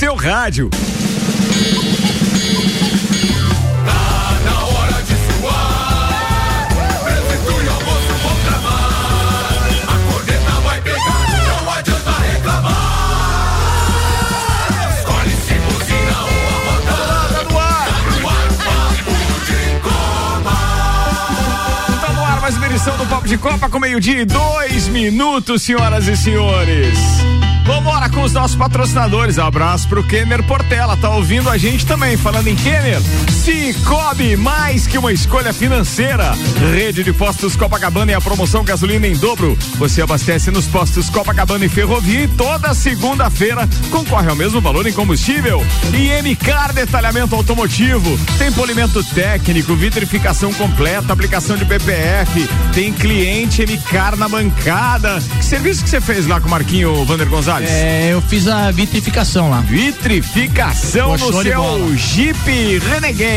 seu rádio. edição do Papo de Copa com meio-dia e dois minutos, senhoras e senhores. Vambora com os nossos patrocinadores. Abraço pro Kenner Portela, tá ouvindo a gente também. Falando em Kenner, Cicobi, mais que uma escolha financeira. Rede de postos Copacabana e a promoção gasolina em dobro. Você abastece nos postos Copacabana e Ferrovia e toda segunda-feira concorre ao mesmo valor em combustível. E MCAR Detalhamento Automotivo. Tem polimento técnico, vitrificação completa, aplicação de BPF. Tem cliente MCAR na bancada. Que serviço que você fez lá com o Marquinho Vander Gonzalez? É, eu fiz a vitrificação lá. Vitrificação Pô, no seu Jeep Renegade.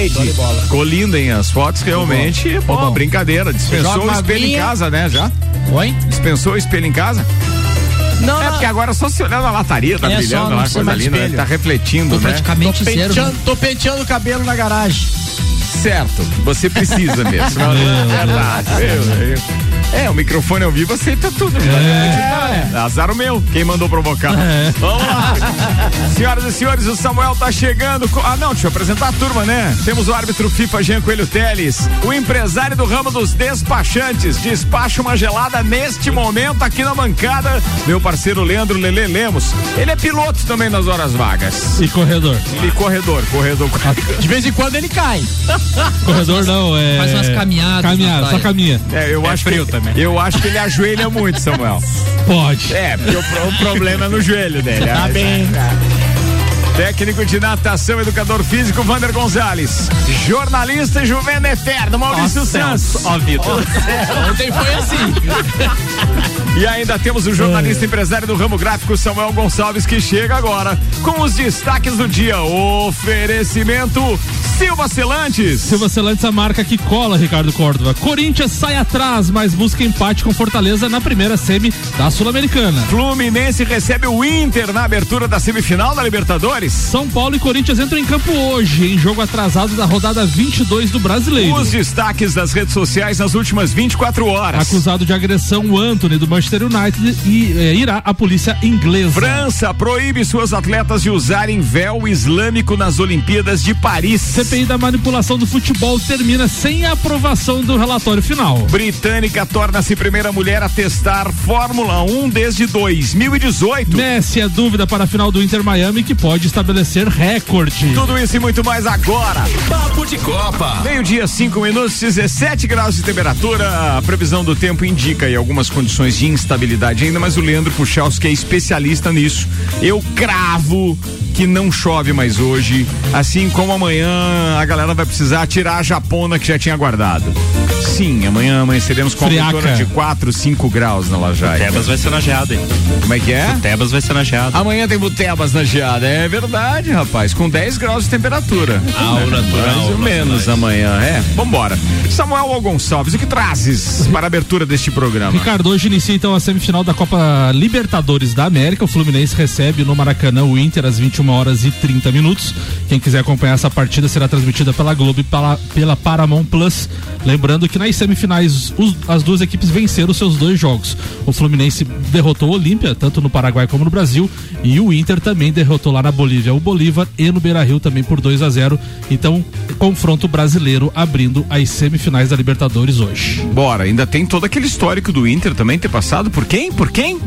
Ficou lindo, hein? As fotos realmente, pô, bom. brincadeira. Dispensou o espelho em casa, né? Já? Oi? Dispensou o espelho em casa? Não, é porque agora só se olhando a lataria, tá é brilhando só, lá, coisa linda, né? tá refletindo, tô né? Praticamente tô zero. Penteando, tô penteando o cabelo na garagem. Certo, você precisa mesmo. é verdade. É, o microfone ao vivo aceita tudo. Né? É. Azar o meu, quem mandou provocar. É. Vamos lá. Senhoras e senhores, o Samuel tá chegando. Ah, não, deixa eu apresentar a turma, né? Temos o árbitro FIFA Jean Coelho Teles, o empresário do ramo dos despachantes. Despacha uma gelada neste momento aqui na bancada. Meu parceiro Leandro Lele Lemos. Ele é piloto também nas horas vagas. E corredor. E corredor, corredor. De vez em quando ele cai. Corredor não, é. Faz umas caminhadas. Caminhada, só caminha. É, eu é acho frio que, também. Eu acho que ele ajoelha muito, Samuel. Pode. É, porque o, o problema é no joelho dele. Tá bem. Técnico de natação, educador físico, Vander Gonzalez. Jornalista e juvena eterno, Maurício Santos. Ó, Vitor. Ontem foi assim. E ainda temos o jornalista empresário do ramo gráfico, Samuel Gonçalves, que chega agora com os destaques do dia. Oferecimento Silva Celantes. Silva Celantes, a marca que cola, Ricardo Córdova. Corinthians sai atrás, mas busca empate com Fortaleza na primeira semi da Sul-Americana. Fluminense recebe o Inter na abertura da semifinal da Libertadores. São Paulo e Corinthians entram em campo hoje, em jogo atrasado da rodada 22 do Brasileiro. Os destaques das redes sociais nas últimas 24 horas. Acusado de agressão, o Anthony do Manchester United e eh, irá à polícia inglesa. França proíbe suas atletas de usarem véu islâmico nas Olimpíadas de Paris. CPI da manipulação do futebol termina sem a aprovação do relatório final. Britânica torna-se primeira mulher a testar Fórmula 1 desde 2018. Messi é dúvida para a final do Inter Miami que pode estabelecer recorde. Tudo isso e muito mais agora. Papo de Copa. Meio-dia, 5 minutos, 17 graus de temperatura. A previsão do tempo indica aí algumas condições de instabilidade ainda, mas o Leandro Puchalski é especialista nisso. Eu cravo que não chove mais hoje, assim como amanhã a galera vai precisar tirar a japona que já tinha guardado. Sim, amanhã amanheceremos com Friaca. uma de 4, 5 graus na Lajaia. Tebas vai ser na geada, hein? Como é que é? Tebas vai ser na geada. Amanhã tem Butebas na geada. É verdade, rapaz. Com 10 graus de temperatura. Aura natural. Mais ou menos amanhã. É, vambora. Samuel Gonçalves, o que trazes para a abertura deste programa? Ricardo, hoje inicia então a semifinal da Copa Libertadores da América. O Fluminense recebe no Maracanã o Inter às 21 horas e 30 minutos. Quem quiser acompanhar essa partida será transmitida pela Globo e pela, pela Paramount Plus. Lembrando que nas semifinais os, as duas equipes venceram seus dois jogos. O Fluminense derrotou o Olímpia, tanto no Paraguai como no Brasil, e o Inter também derrotou lá na Bolívia o Bolívar e no Beira Rio também por 2 a 0 Então, confronto brasileiro abrindo as semifinais da Libertadores hoje. Bora, ainda tem todo aquele histórico do Inter também ter passado por quem? Por quem?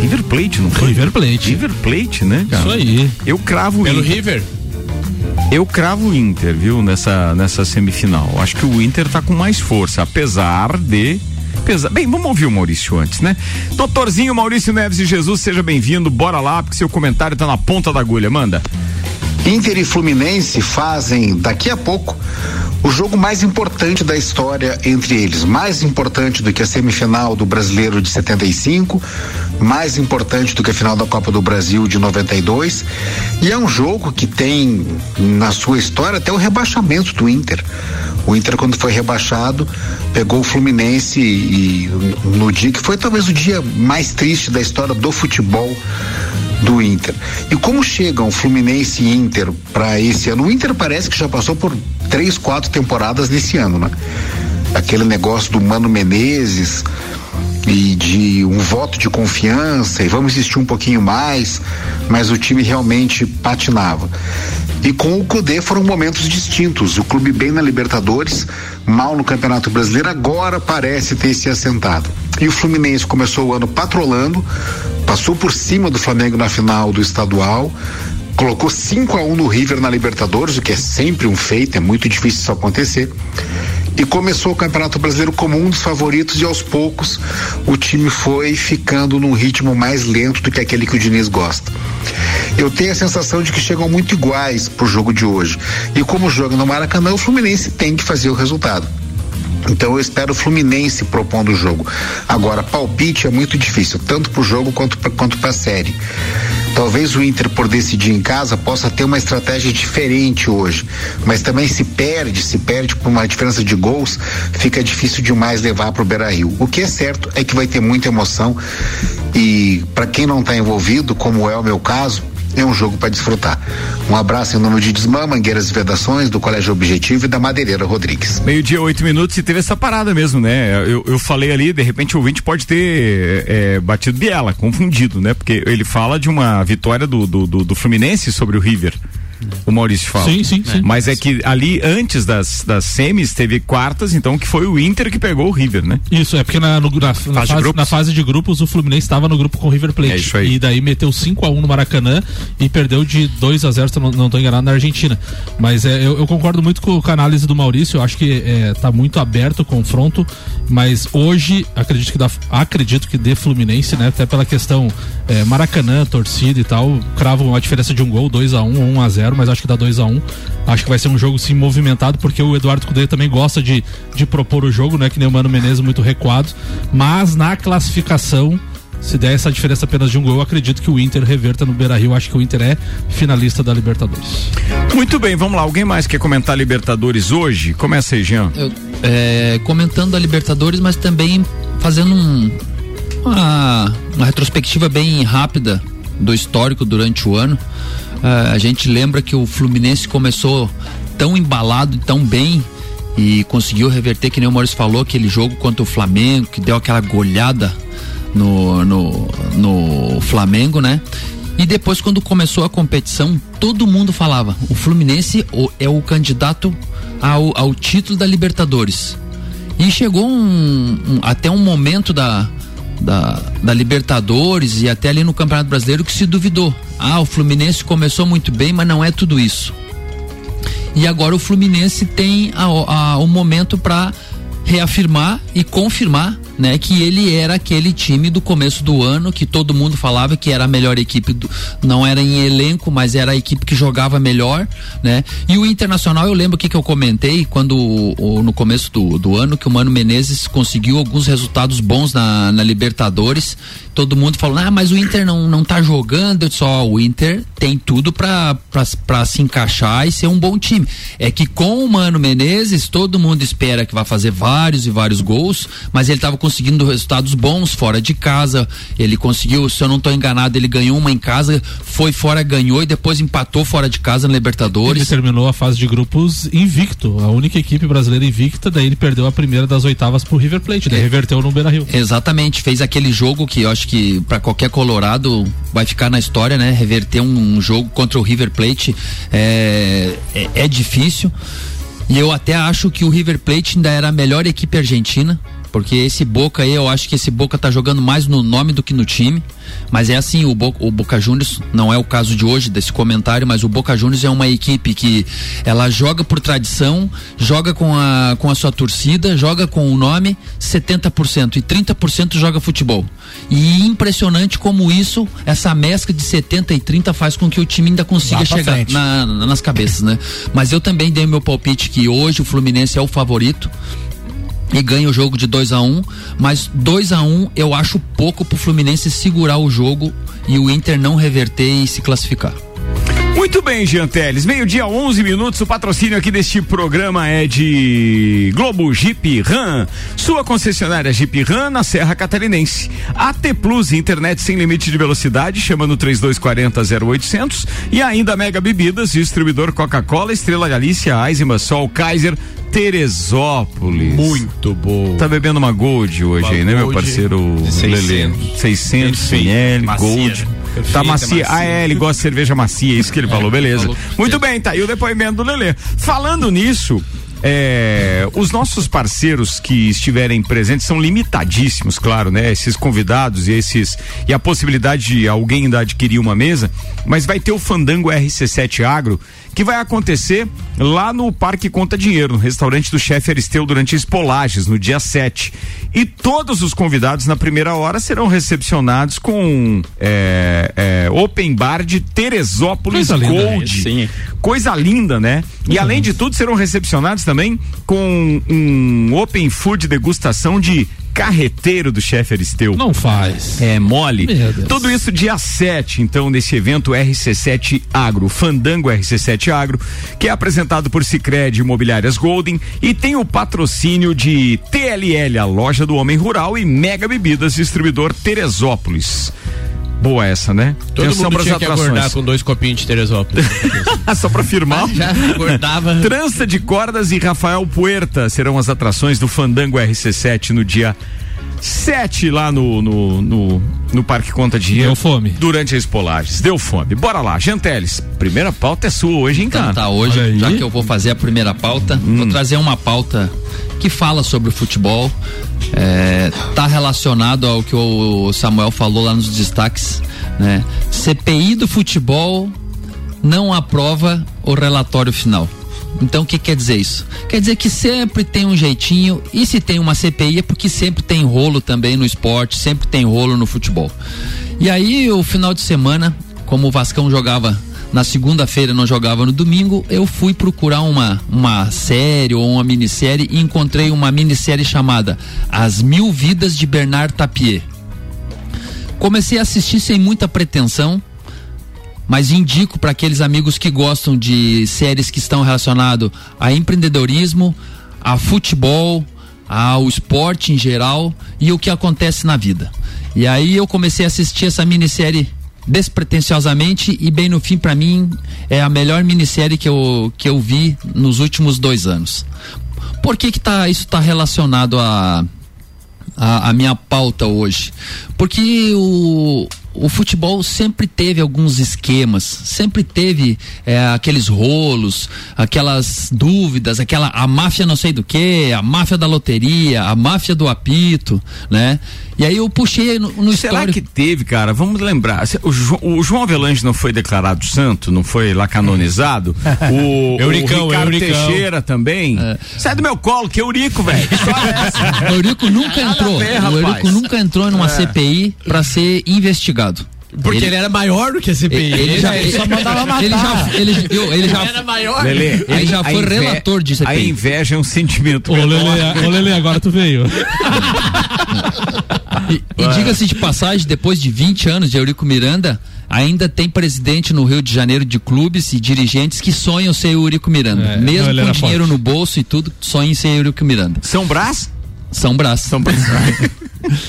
River Plate, não foi? River Plate. River Plate, né, cara? Isso aí. Eu cravo o Pelo Inter. River? Eu cravo o Inter, viu, nessa, nessa semifinal. Acho que o Inter tá com mais força, apesar de. Apesar... Bem, vamos ouvir o Maurício antes, né? Doutorzinho Maurício Neves de Jesus, seja bem-vindo. Bora lá, porque seu comentário tá na ponta da agulha. Manda. Inter e Fluminense fazem daqui a pouco o jogo mais importante da história entre eles, mais importante do que a semifinal do Brasileiro de 75, mais importante do que a final da Copa do Brasil de 92, e é um jogo que tem na sua história até o rebaixamento do Inter. O Inter quando foi rebaixado, pegou o Fluminense e, no dia que foi talvez o dia mais triste da história do futebol do Inter. E como chegam Fluminense e Inter para esse ano? O Inter parece que já passou por três, quatro temporadas nesse ano, né? Aquele negócio do Mano Menezes e de um voto de confiança e vamos insistir um pouquinho mais, mas o time realmente patinava. E com o Cudê foram momentos distintos. O clube bem na Libertadores, mal no Campeonato Brasileiro, agora parece ter se assentado. E o Fluminense começou o ano patrolando, passou por cima do Flamengo na final do estadual, colocou 5 a 1 um no River na Libertadores, o que é sempre um feito, é muito difícil isso acontecer. E começou o Campeonato Brasileiro como um dos favoritos e aos poucos o time foi ficando num ritmo mais lento do que aquele que o Diniz gosta. Eu tenho a sensação de que chegam muito iguais pro jogo de hoje. E como joga no Maracanã, o Fluminense tem que fazer o resultado. Então eu espero o Fluminense propondo o jogo. Agora, palpite é muito difícil, tanto pro jogo quanto pra, quanto pra série. Talvez o Inter, por decidir em casa, possa ter uma estratégia diferente hoje. Mas também se perde, se perde por uma diferença de gols, fica difícil demais levar para o Beira Rio. O que é certo é que vai ter muita emoção e para quem não está envolvido, como é o meu caso, é um jogo para desfrutar. Um abraço em nome de Desmã, Mangueiras e Vedações, do Colégio Objetivo e da Madeireira Rodrigues. Meio-dia, oito minutos e teve essa parada mesmo, né? Eu, eu falei ali, de repente o ouvinte pode ter é, batido biela, confundido, né? Porque ele fala de uma vitória do, do, do, do Fluminense sobre o River o Maurício fala. Sim, sim, sim. Mas é que ali antes das, das semis teve quartas, então que foi o Inter que pegou o River, né? Isso, é porque na, no, na, fase, na, fase, na fase, de grupos o Fluminense estava no grupo com o River Plate. É isso aí. E daí meteu 5 a 1 no Maracanã e perdeu de 2 a 0 se não, não tô enganado, na Argentina. Mas é, eu, eu, concordo muito com, a análise do Maurício, eu acho que é, tá muito aberto o confronto, mas hoje acredito que dá, acredito que dê Fluminense, né? Até pela questão é, Maracanã, torcida e tal, cravo uma diferença de um gol, 2 a 1 um, 1 a 0 mas acho que dá 2 a 1 um. Acho que vai ser um jogo sim movimentado, porque o Eduardo Cudê também gosta de, de propor o jogo, né? Que nem o Mano Menezes muito recuado. Mas na classificação, se der essa diferença apenas de um gol, eu acredito que o Inter reverta no Beira Rio. Acho que o Inter é finalista da Libertadores. Muito bem, vamos lá. Alguém mais quer comentar Libertadores hoje? Começa aí, Jean. Eu, é, comentando a Libertadores, mas também fazendo um, uma, uma retrospectiva bem rápida do histórico durante o ano. Uh, a gente lembra que o Fluminense começou tão embalado, tão bem e conseguiu reverter, que nem o Maurício falou, aquele jogo contra o Flamengo, que deu aquela goleada no, no, no Flamengo, né? E depois, quando começou a competição, todo mundo falava: o Fluminense é o candidato ao, ao título da Libertadores. E chegou um, um, até um momento da, da, da Libertadores e até ali no Campeonato Brasileiro que se duvidou. Ah, o Fluminense começou muito bem, mas não é tudo isso. E agora o Fluminense tem o momento para reafirmar e confirmar né, que ele era aquele time do começo do ano que todo mundo falava que era a melhor equipe, do, não era em elenco, mas era a equipe que jogava melhor, né? E o Internacional, eu lembro que que eu comentei quando o, no começo do, do ano que o Mano Menezes conseguiu alguns resultados bons na, na Libertadores. Todo mundo falou: "Ah, mas o Inter não não tá jogando". Só o Inter tem tudo para para se encaixar e ser um bom time. É que com o Mano Menezes, todo mundo espera que vai fazer vários e vários gols, mas ele tava conseguindo resultados bons fora de casa. Ele conseguiu, se eu não estou enganado, ele ganhou uma em casa, foi fora, ganhou e depois empatou fora de casa na Libertadores. Ele terminou a fase de grupos invicto, a única equipe brasileira invicta, daí ele perdeu a primeira das oitavas pro River Plate, daí é. reverteu no Beira-Rio. Exatamente, fez aquele jogo que eu acho que para qualquer colorado vai ficar na história, né? Reverter um, um jogo contra o River Plate é, é, é difícil. E eu até acho que o River Plate ainda era a melhor equipe argentina. Porque esse Boca aí, eu acho que esse Boca tá jogando mais no nome do que no time. Mas é assim, o, Bo o Boca Juniors, não é o caso de hoje desse comentário, mas o Boca Juniors é uma equipe que ela joga por tradição, joga com a, com a sua torcida, joga com o nome 70% e 30% joga futebol. E impressionante como isso, essa mescla de 70 e 30 faz com que o time ainda consiga chegar na, nas cabeças, né? Mas eu também dei meu palpite que hoje o Fluminense é o favorito e ganha o jogo de 2 a 1 um, mas 2 a 1 um eu acho pouco pro Fluminense segurar o jogo e o Inter não reverter e se classificar. Muito bem, Jean Teles. Meio-dia, 11 minutos. O patrocínio aqui deste programa é de Globo Jeep Ram. Sua concessionária Jeep Ram na Serra Catarinense. AT Plus, internet sem limite de velocidade, chama no 3240 0800. E ainda Mega Bebidas, distribuidor Coca-Cola, Estrela Galícia, Eisenbahn, Sol, Kaiser, Teresópolis. Muito bom. Tá bebendo uma Gold hoje Uma aí, né, meu Gold parceiro de 600. Lelê? 600 Perfeito. ml, Gold. Né? Tá Perfeita, macia. Ah, macia. é, ele gosta de cerveja macia, é isso que ele falou, beleza. falou. Muito bem, tá aí o depoimento do Lelê. Falando nisso, é, os nossos parceiros que estiverem presentes são limitadíssimos, claro, né? Esses convidados e esses e a possibilidade de alguém ainda adquirir uma mesa, mas vai ter o Fandango RC7 Agro que vai acontecer lá no Parque Conta Dinheiro, no restaurante do chefe Aristeu durante as Polages, no dia 7. E todos os convidados na primeira hora serão recepcionados com é, é, open bar de Teresópolis Coisa linda, Gold. sim. Coisa linda, né? E além de tudo, serão recepcionados também com um open food degustação de carreteiro do chefe Aristeu. Não faz. É mole. Tudo isso dia 7, então, nesse evento RC7 Agro, Fandango RC7 Agro, que é apresentado por Cicred Imobiliárias Golden e tem o patrocínio de TLL, a loja do Homem Rural, e Mega Bebidas, distribuidor Teresópolis. Boa essa, né? Todo Atenção mundo tinha que acordar com dois copinhos de Teresópolis. Só pra firmar. Já acordava. Trança de Cordas e Rafael Puerta serão as atrações do Fandango RC7 no dia 7 lá no, no, no, no Parque Conta Dinheiro. Deu fome. Durante as polagens. Deu fome. Bora lá, Janteles. Primeira pauta é sua hoje, hein, Então cara? tá, hoje, já que eu vou fazer a primeira pauta, Hum. vou trazer uma pauta que fala sobre o futebol. É, tá relacionado ao que o Samuel falou lá nos destaques, né? CPI do futebol não aprova o relatório final. Então o que quer dizer isso? Quer dizer que sempre tem um jeitinho e se tem uma CPI é porque sempre tem rolo também no esporte, sempre tem rolo no futebol. E aí o final de semana, como o Vascão jogava na segunda-feira, não jogava no domingo, eu fui procurar uma, uma série ou uma minissérie e encontrei uma minissérie chamada As Mil Vidas de Bernard Tapie. Comecei a assistir sem muita pretensão, mas indico para aqueles amigos que gostam de séries que estão relacionadas a empreendedorismo, a futebol, ao esporte em geral e o que acontece na vida. E aí eu comecei a assistir essa minissérie despretensiosamente e bem no fim para mim é a melhor minissérie que eu, que eu vi nos últimos dois anos. Por que que tá, isso está relacionado a, a, a minha pauta hoje. Porque o, o futebol sempre teve alguns esquemas, sempre teve é, aqueles rolos, aquelas dúvidas, aquela a máfia não sei do que, a máfia da loteria, a máfia do apito, né? E aí eu puxei no, no Será histórico. que teve, cara? Vamos lembrar. O, Jo- o João Avelange não foi declarado santo, não foi lá canonizado? O, Euricão, o Ricardo Euricão. Teixeira também. Sai do meu colo, que Eurico, velho. É Eurico nunca entrou. ver, o. Eurico nunca entrou numa É. CPI para ser investigado. Porque ele, era maior do que a CPI. ele já, ele só mandava matar. ele já, ele, viu, ele já, era maior. Lelê, Ele já foi inve- relator de CPI. A inveja é um sentimento. Ô. Lele, ô, Lele, agora tu veio. E, e diga-se de passagem, depois de 20 anos de Eurico Miranda, ainda tem presidente no Rio de Janeiro de clubes e dirigentes que sonham ser Eurico Miranda. É, Mesmo ele com dinheiro forte. no bolso e tudo, sonham em ser Eurico Miranda. São Brás? São Brás. São Brás.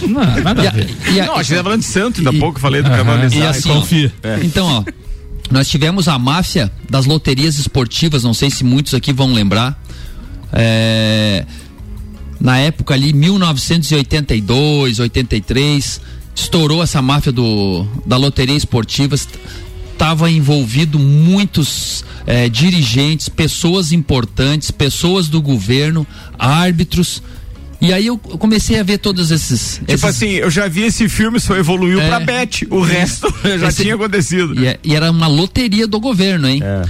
Não, nada E a a- ver. e a- não, a gente tá falando de santo, ainda há pouco falei do canonizado. E assim, ó, Confia. Então, ó, nós tivemos a máfia das loterias esportivas, não sei se muitos aqui vão lembrar. É, na época ali, 1982, 83, estourou essa máfia do, da loteria esportiva. Estava envolvido muitos é, dirigentes, pessoas importantes, pessoas do governo, árbitros. E aí eu comecei a ver todos esses. Tipo esses- assim, eu já vi esse filme, só evoluiu É. pra Bet. O resto já Esse- tinha acontecido. E, é- e era uma loteria do governo, hein? É.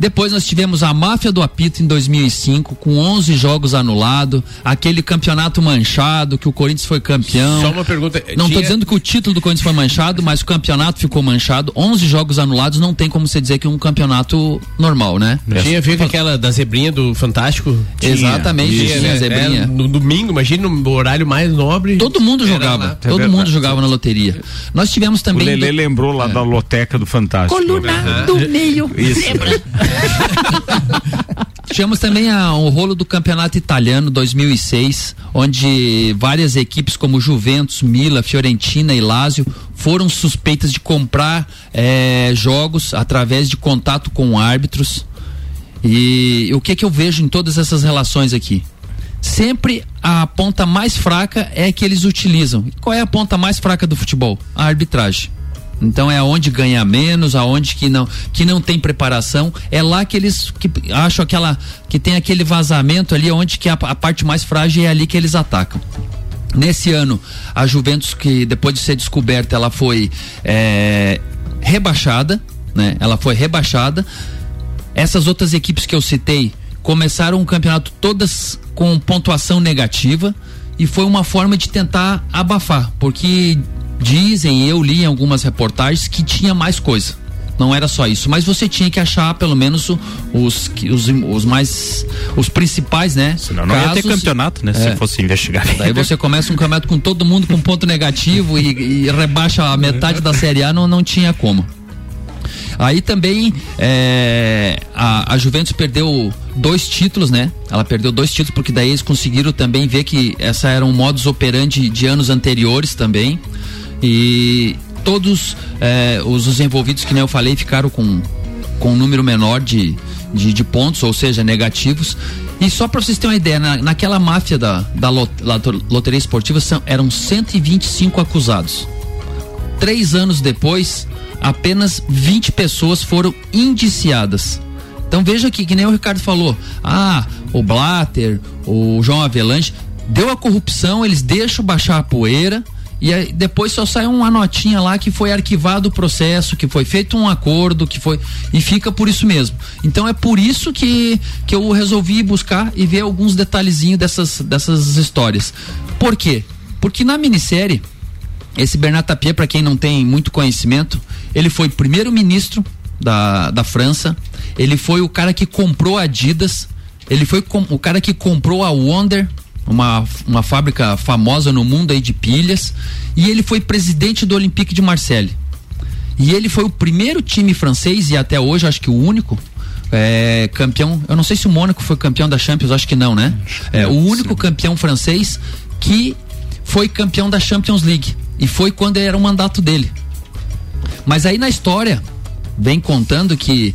Depois nós tivemos a máfia do apito em 2005, com 11 jogos anulados, aquele campeonato manchado que o Corinthians foi campeão. Só uma pergunta. Não tinha- tô dizendo que o título do Corinthians foi manchado, mas o campeonato ficou manchado. 11 jogos anulados, não tem como você dizer que é um campeonato normal, né? Tinha com aquela da zebrinha do Fantástico? Exatamente, Tinha, tinha né? a zebrinha. É, no domingo, imagina no horário mais nobre. Todo mundo jogava, lá. todo verdade. mundo jogava na loteria. Nós tivemos O também Lelê do- lembrou lá da loteca do Fantástico. coluna do meio. Isso. Tivemos também a- o rolo do campeonato italiano 2006, onde várias equipes como Juventus, Mila, Fiorentina e Lazio foram suspeitas de comprar eh, jogos através de contato com árbitros. E o que que eu vejo em todas essas relações aqui? Sempre a ponta mais fraca é a que eles utilizam. Qual é a ponta mais fraca do futebol? A arbitragem. Então é aonde ganha menos, aonde que não que não tem preparação, é lá que eles que acham aquela que tem aquele vazamento ali onde que a, a parte mais frágil é ali que eles atacam. Nesse ano, a Juventus, que depois de ser descoberta, ela foi é, rebaixada, né? Ela foi rebaixada. Essas outras equipes que eu citei começaram o campeonato todas com pontuação negativa e foi uma forma de tentar abafar, porque dizem, eu li em algumas reportagens que tinha mais coisa. Não era só isso, mas você tinha que achar pelo menos os, os, os mais os principais, né? Senão não ia ter casos. campeonato, né? É. Se fosse investigar. Daí você começa um campeonato com todo mundo com ponto negativo e, e rebaixa a metade da Série A, não, não tinha como. Aí também é, a, a Juventus perdeu dois títulos, né? Ela perdeu dois títulos porque daí eles conseguiram também ver que essa era um modus operandi de anos anteriores também. E todos é, os, os envolvidos, que nem eu falei, ficaram com, com um número menor de, de, de pontos, ou seja, negativos. E só para vocês terem uma ideia, na, naquela máfia da, da lot- loteria esportiva são, eram 125 acusados. Três anos depois, apenas 20 pessoas foram indiciadas. Então veja aqui, que nem o Ricardo falou. Ah, o Blatter, o João Avelanche, deu a corrupção, eles deixam baixar a poeira e aí depois só sai uma notinha lá que foi arquivado o processo, que foi feito um acordo, que foi. E fica por isso mesmo. Então é por isso que, que eu resolvi buscar e ver alguns detalhezinhos dessas, dessas histórias. Por quê? Porque na minissérie, esse Bernard Tapie, para quem não tem muito conhecimento, ele foi primeiro-ministro da, da França, ele foi o cara que comprou a Adidas, ele foi o cara que comprou a Wonder, uma, uma fábrica famosa no mundo aí de pilhas, e ele foi presidente do Olympique de Marseille. E ele foi o primeiro time francês, e até hoje acho que o único, é, campeão. Eu não sei se o Mônaco foi campeão da Champions, acho que não, né? É, o único campeão francês que foi campeão da Champions League. E foi quando era o mandato dele. Mas aí na história, vem contando que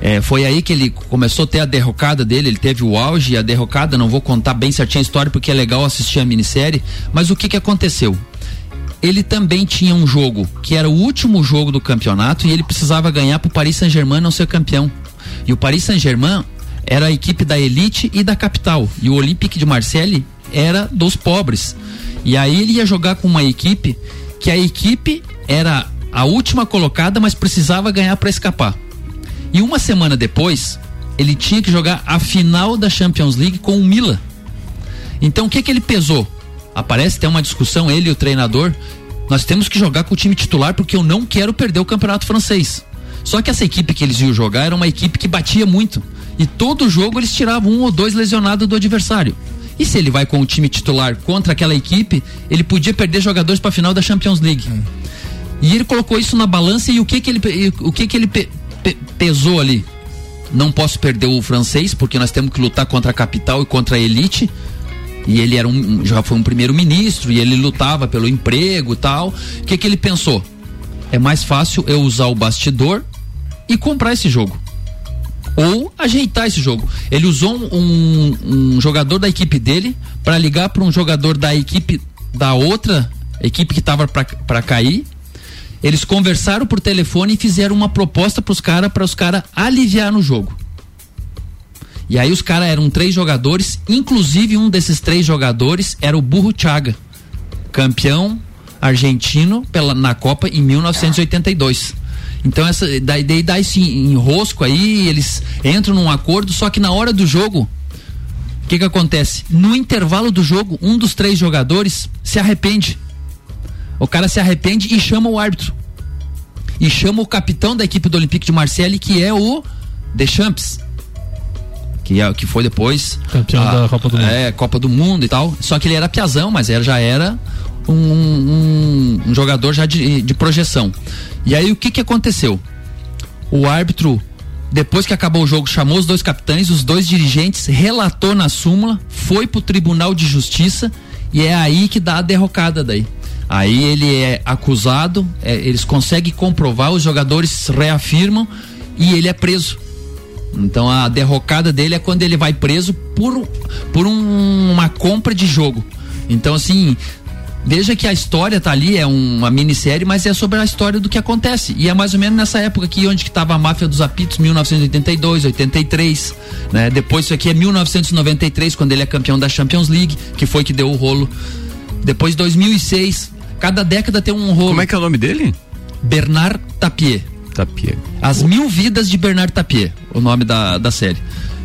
é, foi aí que ele começou a ter a derrocada dele, ele teve o auge e a derrocada, não vou contar bem certinho a história porque é legal assistir a minissérie, mas o que que aconteceu? Ele também tinha um jogo que era o último jogo do campeonato e ele precisava ganhar para o Paris Saint-Germain não ser campeão. E o Paris Saint-Germain era a equipe da elite e da capital. E o Olympique de Marseille era dos pobres. E aí ele ia jogar com uma equipe que a equipe era a última colocada, mas precisava ganhar para escapar. E uma semana depois, ele tinha que jogar a final da Champions League com o Milan. Então o que que ele pesou? Aparece tem uma discussão ele e o treinador. Nós temos que jogar com o time titular porque eu não quero perder o campeonato francês. Só que essa equipe que eles iam jogar era uma equipe que batia muito. E todo jogo eles tiravam um ou dois lesionados do adversário. E se ele vai com o time titular contra aquela equipe, ele podia perder jogadores para a final da Champions League. E ele colocou isso na balança e o que que ele, o que que ele pe- pe- pesou ali? Não posso perder o francês porque nós temos que lutar contra a capital e contra a elite. E ele era um, já foi um primeiro-ministro e ele lutava pelo emprego e tal. O que que ele pensou? É mais fácil eu usar o bastidor e comprar esse jogo. Ou ajeitar esse jogo. Ele usou um, um jogador da equipe dele para ligar para um jogador da equipe da outra equipe que estava para cair. Eles conversaram por telefone e fizeram uma proposta para os caras para os caras aliviar no jogo. E aí os caras eram três jogadores, inclusive um desses três jogadores era o Burro Chaga, campeão argentino pela, na Copa em 1982. Então essa daí, daí dá esse enrosco aí, eles entram num acordo, só que na hora do jogo, o que que acontece? No intervalo do jogo, um dos três jogadores se arrepende. O cara se arrepende e chama o árbitro. E chama o capitão da equipe do Olympique de Marseille, que é o Deschamps. Que, é, que foi depois. Campeão a- da Copa do Mundo. É, Copa do Mundo e tal. Só que ele era piazão, mas era, já era um, um- um jogador já de, de projeção. E aí o que que aconteceu? O árbitro, depois que acabou o jogo, chamou os dois capitães, os dois dirigentes, relatou na súmula, foi pro Tribunal de Justiça e é aí que dá a derrocada daí. Aí ele é acusado, é, eles conseguem comprovar, os jogadores reafirmam e ele é preso. Então a derrocada dele é quando ele vai preso por, por um- uma compra de jogo. Então assim, veja que a história tá ali, é uma minissérie, mas é sobre a história do que acontece. E é mais ou menos nessa época aqui onde que tava a máfia dos apitos, 1982, 83, né? Depois isso aqui é 1993, quando ele é campeão da Champions League, que foi que deu o rolo. Depois 2006, cada década tem um rolo. Como é que é o nome dele? Bernard Tapie. Tapia. As Mil Vidas de Bernard Tapie, o nome da, da série.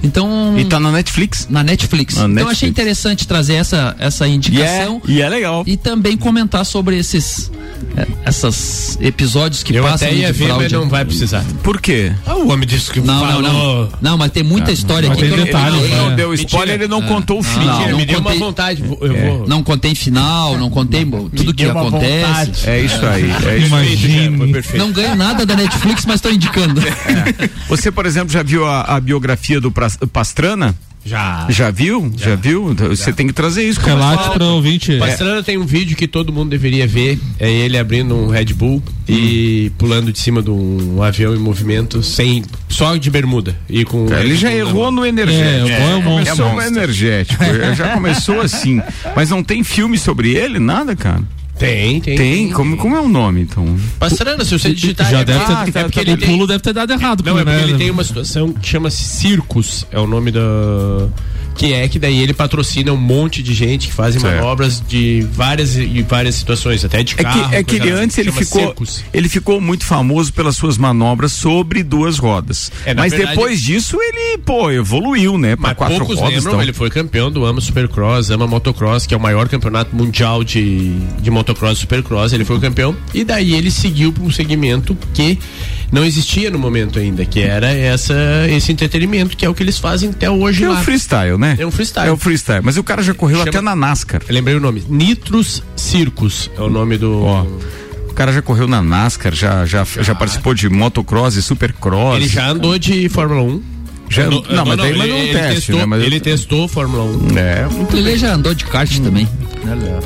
Então. E tá na Netflix. na Netflix. Na então Netflix. achei interessante trazer essa, essa E é, indicação e é legal. e também comentar sobre esses eh, essas episódios que Eu passam até ia de ver, mas não vai precisar. Por quê? Ah, o homem disse que Não, não, falou. não. Não, mas tem muita história mas aqui. tem eu- detalhe, ele não né? deu spoiler, ele não contou o fim. Não, Mentira, não me deu uma contei- vontade. vou- Eu vou. Não contei final, não contei bo- tudo que acontece. vontade. É isso aí. É. Não ganho nada da Netflix, mas estou indicando. Você, por exemplo, já viu a, a biografia do Pras- Pastrana? Já. Já viu? Já, viu? Você tem que trazer isso. Relate para o ouvinte. Pastrana tem um vídeo que todo mundo deveria ver. É ele abrindo um Red Bull e pulando de cima de um avião em movimento, sem só de bermuda. E com Cara, Ele já errou no energético. É, o bom é o começou no monstro. energético. Já começou assim. Mas não tem filme sobre ele? Nada, cara. Tem, tem. Tem? Como, como é o nome, então? Pastrana, se você digitar. Já é deve ter, é porque o ele tem. pulo deve ter dado errado. Não, é porque né? ele tem uma situação que chama-se Circus, é o nome da. Que é que daí ele patrocina um monte de gente que fazem Certo. manobras de várias e várias situações, até de É carro. que, é que ele antes ele ficou, Circus. ele ficou muito famoso pelas suas manobras sobre duas rodas. É, Mas verdade- depois disso ele, pô, evoluiu, né? Pra Mas quatro poucos rodas. lembram, então. ele foi campeão do AMA Supercross, AMA Motocross, que é o maior campeonato mundial de, de motocross e supercross, ele foi o campeão, e daí ele seguiu para um segmento que não existia no momento ainda, que era essa, esse entretenimento, que é o que eles fazem até hoje é lá. o freestyle, né? É um freestyle. É o freestyle. Mas o cara já correu Chama- até na NASCAR. Eu lembrei o nome, Nitros Circus é o nome do... Ó. O cara já correu na NASCAR, já, já, já participou de motocross e supercross. Ele já andou de Fórmula 1. Já- Andou- não, mas daí ele, mandou um ele teste, testou, né? Mas eu- ele testou Fórmula 1. É, O Lele já andou de kart também.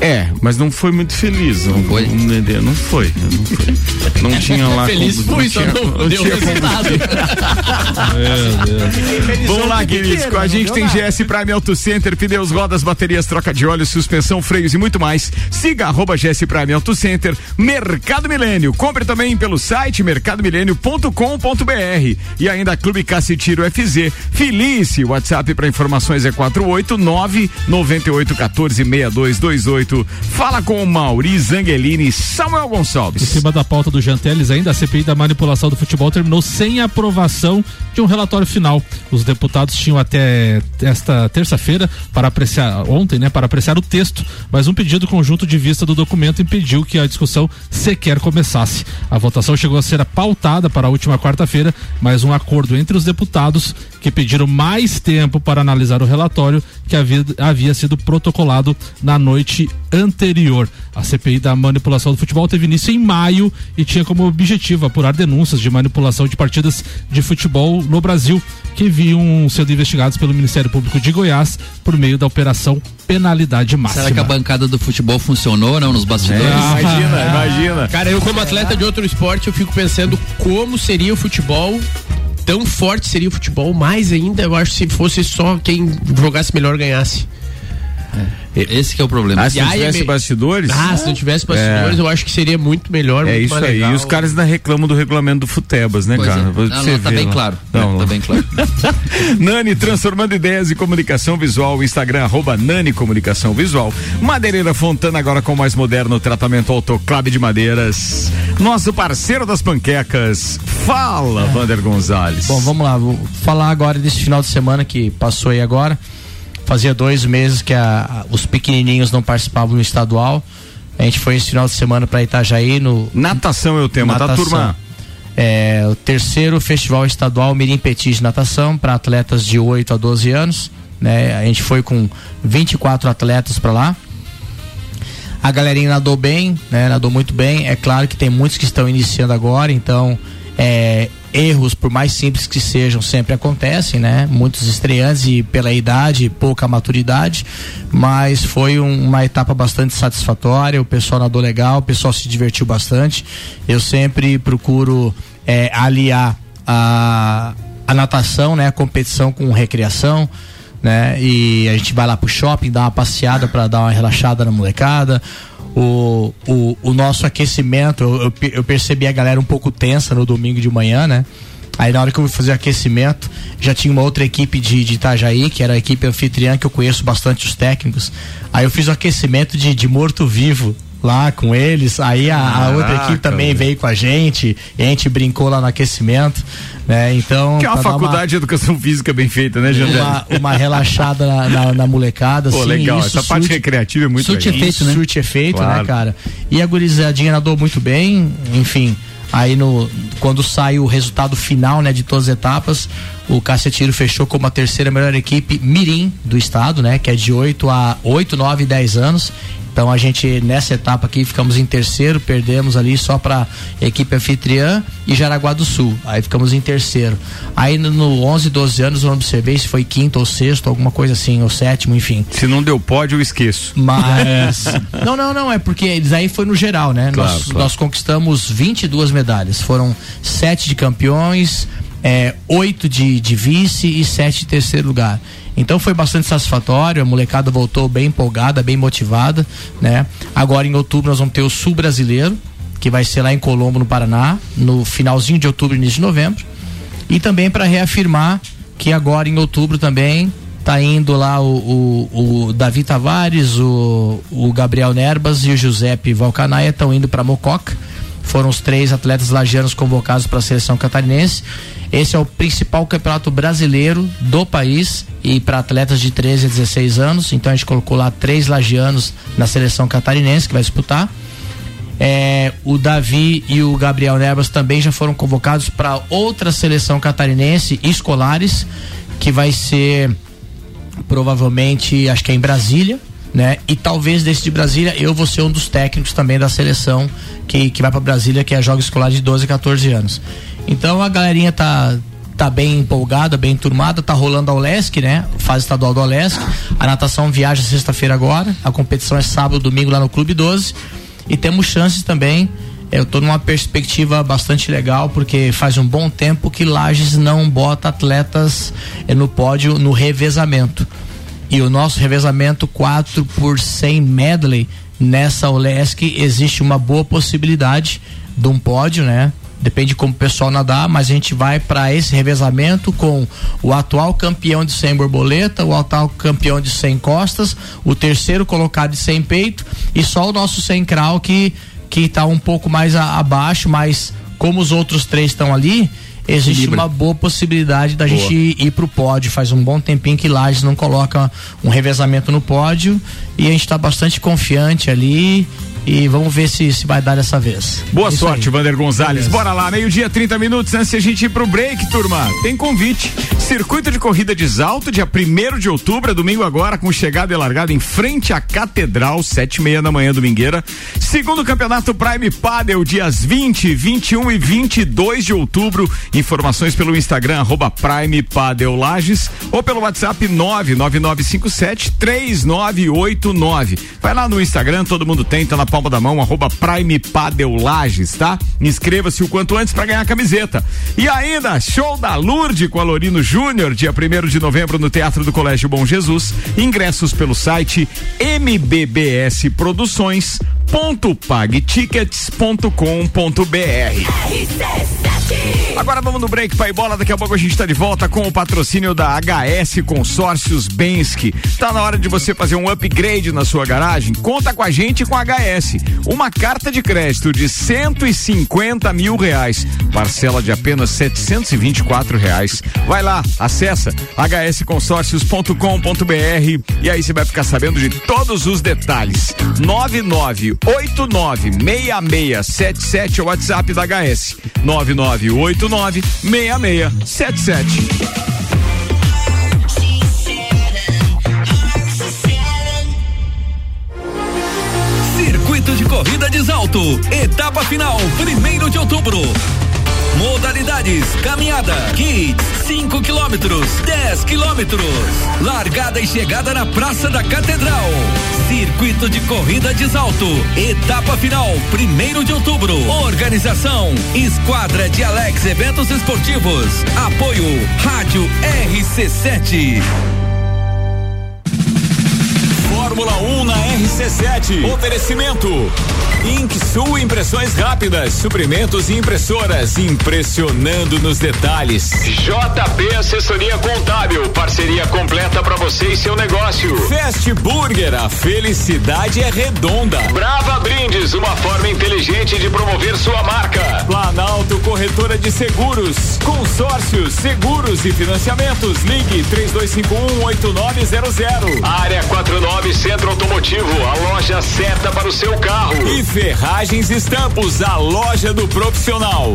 é, mas não foi muito feliz. Não, foi? Não, não foi. Não, foi. não tinha lá. Feliz como- fui, só tinha- não, deu tinha como- resultado. Vamos lá, queridos. Com a gente tem GS Prime Auto Center, pneus, rodas, baterias, troca de óleo, suspensão, freios e muito mais. Siga arroba GS Prime Auto Center, Mercado Milênio. Compre também pelo site mercadomilênio.com.br e ainda Clube Cacetiro FZ. Felice, WhatsApp para informações é 489 9814 6228. Fala com o Mauri Zangelini, Samuel Em Gonçalves. cima da pauta do Janteles, ainda a CPI da manipulação do futebol terminou sem aprovação de um relatório final. Os deputados tinham até esta terça-feira para apreciar, ontem, né, para apreciar o texto, mas um pedido conjunto de vista do documento impediu que a discussão sequer começasse. A votação chegou a ser pautada para a última quarta-feira, mas um acordo entre os deputados que pediram mais tempo para analisar o relatório que havia, havia sido protocolado na noite anterior. A CPI da manipulação do futebol teve início em maio e tinha como objetivo apurar denúncias de manipulação de partidas de futebol no Brasil, que vinham sendo investigados pelo Ministério Público de Goiás por meio da operação Penalidade Máxima. Será que a bancada do futebol funcionou, não, nos bastidores? É, imagina, imagina. Cara, eu como atleta de outro esporte, eu fico pensando como seria o futebol. Tão forte seria o futebol, mais ainda, eu acho, se fosse só quem jogasse melhor ganhasse. É. Esse que é o problema. Ah, se não tivesse bastidores? Ah, se não tivesse bastidores, é. eu acho que seria muito melhor. É muito isso aí. Legal. E os caras ainda reclamam do regulamento do Futebas, né, pois cara? É. Não, não, tá bem claro. Não, tá bem claro. Nani transformando ideias em comunicação visual. Instagram arroba Nani Comunicação Visual. Madeireira Fontana agora com mais moderno tratamento autoclave de madeiras. Nosso parceiro das panquecas. Fala, é. Vander Gonzalez. Bom, vamos lá. Vou falar agora desse final de semana que passou aí agora. Fazia dois meses que a, os pequenininhos não participavam no estadual. A gente foi esse final de semana para Itajaí no. Natação é o tema, natação. tá, turma? É, o terceiro Festival Estadual Mirim Petit de Natação para atletas de 8 a 12 anos. Né? A gente foi com 24 atletas para lá. A galerinha nadou bem, né? Nadou muito bem. É claro que tem muitos que estão iniciando agora, então é, erros, por mais simples que sejam, sempre acontecem, né? Muitos estreantes e pela idade, pouca maturidade, mas foi um, uma etapa bastante satisfatória. O pessoal nadou legal, o pessoal se divertiu bastante. Eu sempre procuro é, aliar a, a natação, né? A competição com recreação. Né? E a gente vai lá pro shopping, dá uma passeada para dar uma relaxada na molecada o, o, o nosso aquecimento, eu, eu, percebi a galera um pouco tensa no domingo de manhã, né? Aí na hora que eu fui fazer o aquecimento, já tinha uma outra equipe de, de Itajaí, que era a equipe anfitriã, que eu conheço bastante os técnicos. Aí eu fiz o aquecimento de, de morto-vivo lá com eles. Aí a, a outra equipe também veio com a gente, e a gente brincou lá no aquecimento, né? Então. Que é uma faculdade uma, de educação física bem feita, né, Jandé? Uma, uma relaxada na, na, na, molecada. Pô, assim, legal. Essa surte, parte recreativa é muito surte legal. Efeito, né? Surte efeito, né, claro. né, cara? E a gurizadinha nadou muito bem, enfim. Aí no quando sai o resultado final, né, de todas as etapas, o Cacetiro fechou como a terceira melhor equipe mirim do estado, né, que é de 8 a 8, 9 e 10 anos. Então a gente nessa etapa aqui ficamos em terceiro, perdemos ali só para equipe anfitriã e Jaraguá do Sul. Aí ficamos em terceiro. Aí no 11, 12 anos eu não observei se foi quinto ou sexto, alguma coisa assim, ou sétimo, enfim. Se não deu pódio, eu esqueço. Mas não, não, não, é porque eles aí foi no geral, né? Claro, nós, claro. nós conquistamos 22 medalhas. Foram sete de campeões, é, oito de, de vice e sete de terceiro lugar. Então foi bastante satisfatório, a molecada voltou bem empolgada, bem motivada, né? Agora em outubro nós vamos ter o Sul Brasileiro, que vai ser lá em Colombo, no Paraná, no finalzinho de outubro, início de novembro. E também para reafirmar que agora em outubro também tá indo lá o, o, o Davi Tavares, o, o, Gabriel Nerbas e o Giuseppe Valcanaia estão indo para Mococa. Foram os três atletas lagianos convocados para a seleção catarinense. Esse é o principal campeonato brasileiro do país e para atletas de 13 a 16 anos. Então a gente colocou lá três lagianos na seleção catarinense que vai disputar. É, o Davi e o Gabriel Nerbas também já foram convocados para outra seleção catarinense escolares que vai ser provavelmente acho que é em Brasília né? E talvez desse de Brasília eu vou ser um dos técnicos também da seleção que, que vai para Brasília, que é Jogos Escolares de 12 a 14 anos. Então a galerinha tá tá bem empolgada, bem turmada, tá rolando ao Lesc, né? Fase estadual do Lesc. A natação viaja sexta-feira agora, a competição é sábado, domingo lá no Clube 12. E temos chances também. Eu tô numa perspectiva bastante legal, porque faz um bom tempo que Lages não bota atletas eh, no pódio no revezamento. E o nosso revezamento 4 por 100 medley nessa Olesc existe uma boa possibilidade de um pódio, né? depende como o pessoal nadar, mas a gente vai para esse revezamento com o atual campeão de 100 borboleta, o atual campeão de 100 costas, o terceiro colocado de 100 peito e só o nosso 100 crawl que que está um pouco mais a, abaixo, mas como os outros três estão ali, existe uma boa possibilidade da boa. gente ir, ir pro pódio. Faz um bom tempinho que Lages não coloca um revezamento no pódio e a gente está bastante confiante ali e vamos ver se, se vai dar dessa vez. Boa sorte, aí. Vander Gonzalez. Beleza. Bora lá, meio-dia, 30 minutos antes de a gente ir pro break, turma. Tem convite. Circuito de corrida de Salto, dia 1 de outubro, é domingo agora, com chegada e largada em frente à Catedral, sete e meia da manhã, domingueira. Segundo campeonato Prime Padel, dias 20, 21 e 22 de outubro. Informações pelo Instagram, arroba Prime Padel Lages, ou pelo WhatsApp 99957 3989. Vai lá no Instagram, todo mundo tem, tá na palma da mão, arroba Prime Padel tá? Inscreva-se o quanto antes para ganhar a camiseta. E ainda, show da Lourdes com a Lorino Júnior, dia 1 de novembro no Teatro do Colégio Bom Jesus. Ingressos pelo site MBBS Produções www.pagtickets.com.br. Agora vamos no break para bola. Daqui a pouco a gente está de volta com o patrocínio da HS Consórcios Bensky. Tá na hora de você fazer um upgrade na sua garagem? Conta com a gente com a HS. Uma carta de crédito de 150 mil reais, parcela de apenas 724 reais. Vai lá, acessa hsconsórcios.com.br e aí você vai ficar sabendo de todos os detalhes. 99 99896677 é o WhatsApp da HS. 99896677. Circuito de Corrida de Salto, etapa final, primeiro de outubro. Modalidades: caminhada, kids, 5 quilômetros, 10 quilômetros. Largada e chegada na Praça da Catedral. Circuito de corrida de salto. Etapa final, primeiro de outubro. Organização: Esquadra de Alex Eventos Esportivos. Apoio: Rádio RC7. Fórmula 1 na RC7. Oferecimento. Inksul Impressões Rápidas, suprimentos e impressoras, impressionando nos detalhes. JP Assessoria Contábil, parceria completa para você e seu negócio. Fast Burger, a felicidade é redonda. Brava Brindes, uma forma inteligente de promover sua marca. Planalto Corretora de Seguros, consórcios, seguros e financiamentos. Ligue 32518900. Área 49 Centro Automotivo, a loja certa para o seu carro. E Ferragens Estampos, a loja do profissional.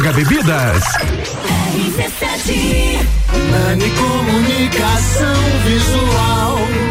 Bebidas. Nani Comunicação Visual.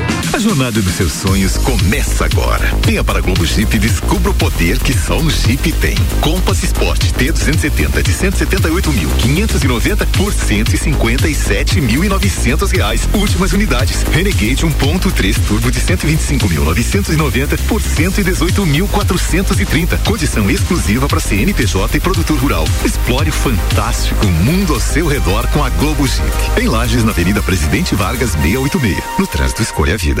A jornada dos seus sonhos começa agora. Venha para a Globo Jeep e descubra o poder que só o Jeep tem. Compass Sport T270 de 178.590 por 157.900 reais. Últimas unidades. Renegade 1.3 Turbo de 125.990 por 118.430. Condição exclusiva para CNPJ e produtor rural. Explore o fantástico mundo ao seu redor com a Globo Jeep. Em Lages, na Avenida Presidente Vargas 686. No trânsito escolha a vida.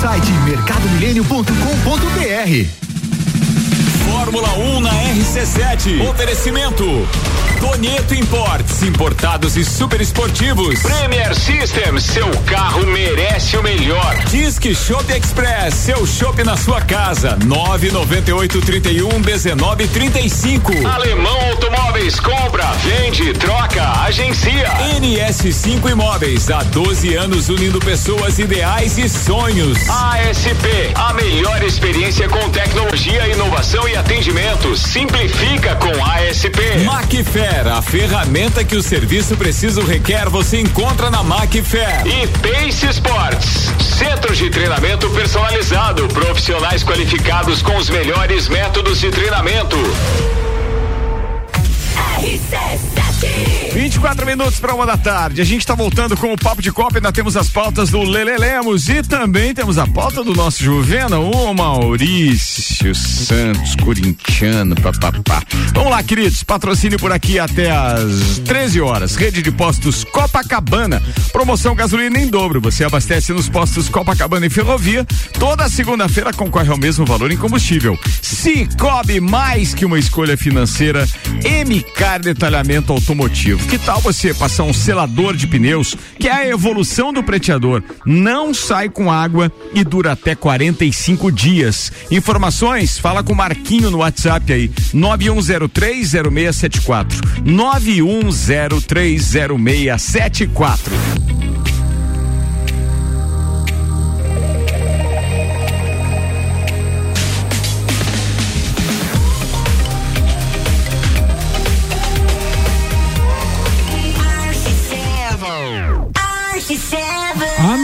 site mercadomilênio.com.br. Fórmula 1 na RC7. Oferecimento. Donieto Imports, importados e super esportivos. Premier Systems, seu carro merece o melhor. Disque Shop Express, seu shopping na sua casa. 998 31 19 35. Alemão Automóveis, compra, vende, troca, agencia. NS5 Imóveis, há 12 anos unindo pessoas ideais e sonhos. ASP, a melhor experiência com tecnologia, inovação e atendimento. Simplifica com ASP. Macfer, a ferramenta que o serviço preciso requer, você encontra na Macfer. E Pace Sports, centro de treinamento personalizado, profissionais qualificados com os melhores métodos de treinamento. 24 minutos para uma da tarde. A gente está voltando com o Papo de Copa. Ainda temos as pautas do Lele Lemos e também temos a pauta do nosso Juvena, o Maurício Santos, corintiano, papapá. Vamos lá, queridos. Patrocínio por aqui até às 13 horas. Rede de postos Copacabana. Promoção gasolina em dobro. Você abastece nos postos Copacabana e Ferrovia. Toda segunda-feira concorre ao mesmo valor em combustível. Cicobi, mais que uma escolha financeira. MK Detalhamento Automotivo. Que tal você passar um selador de pneus, que é a evolução do preteador? Não sai com água e dura até 45 dias. Informações? Fala com o Marquinho no WhatsApp aí. 91030674. 91030674.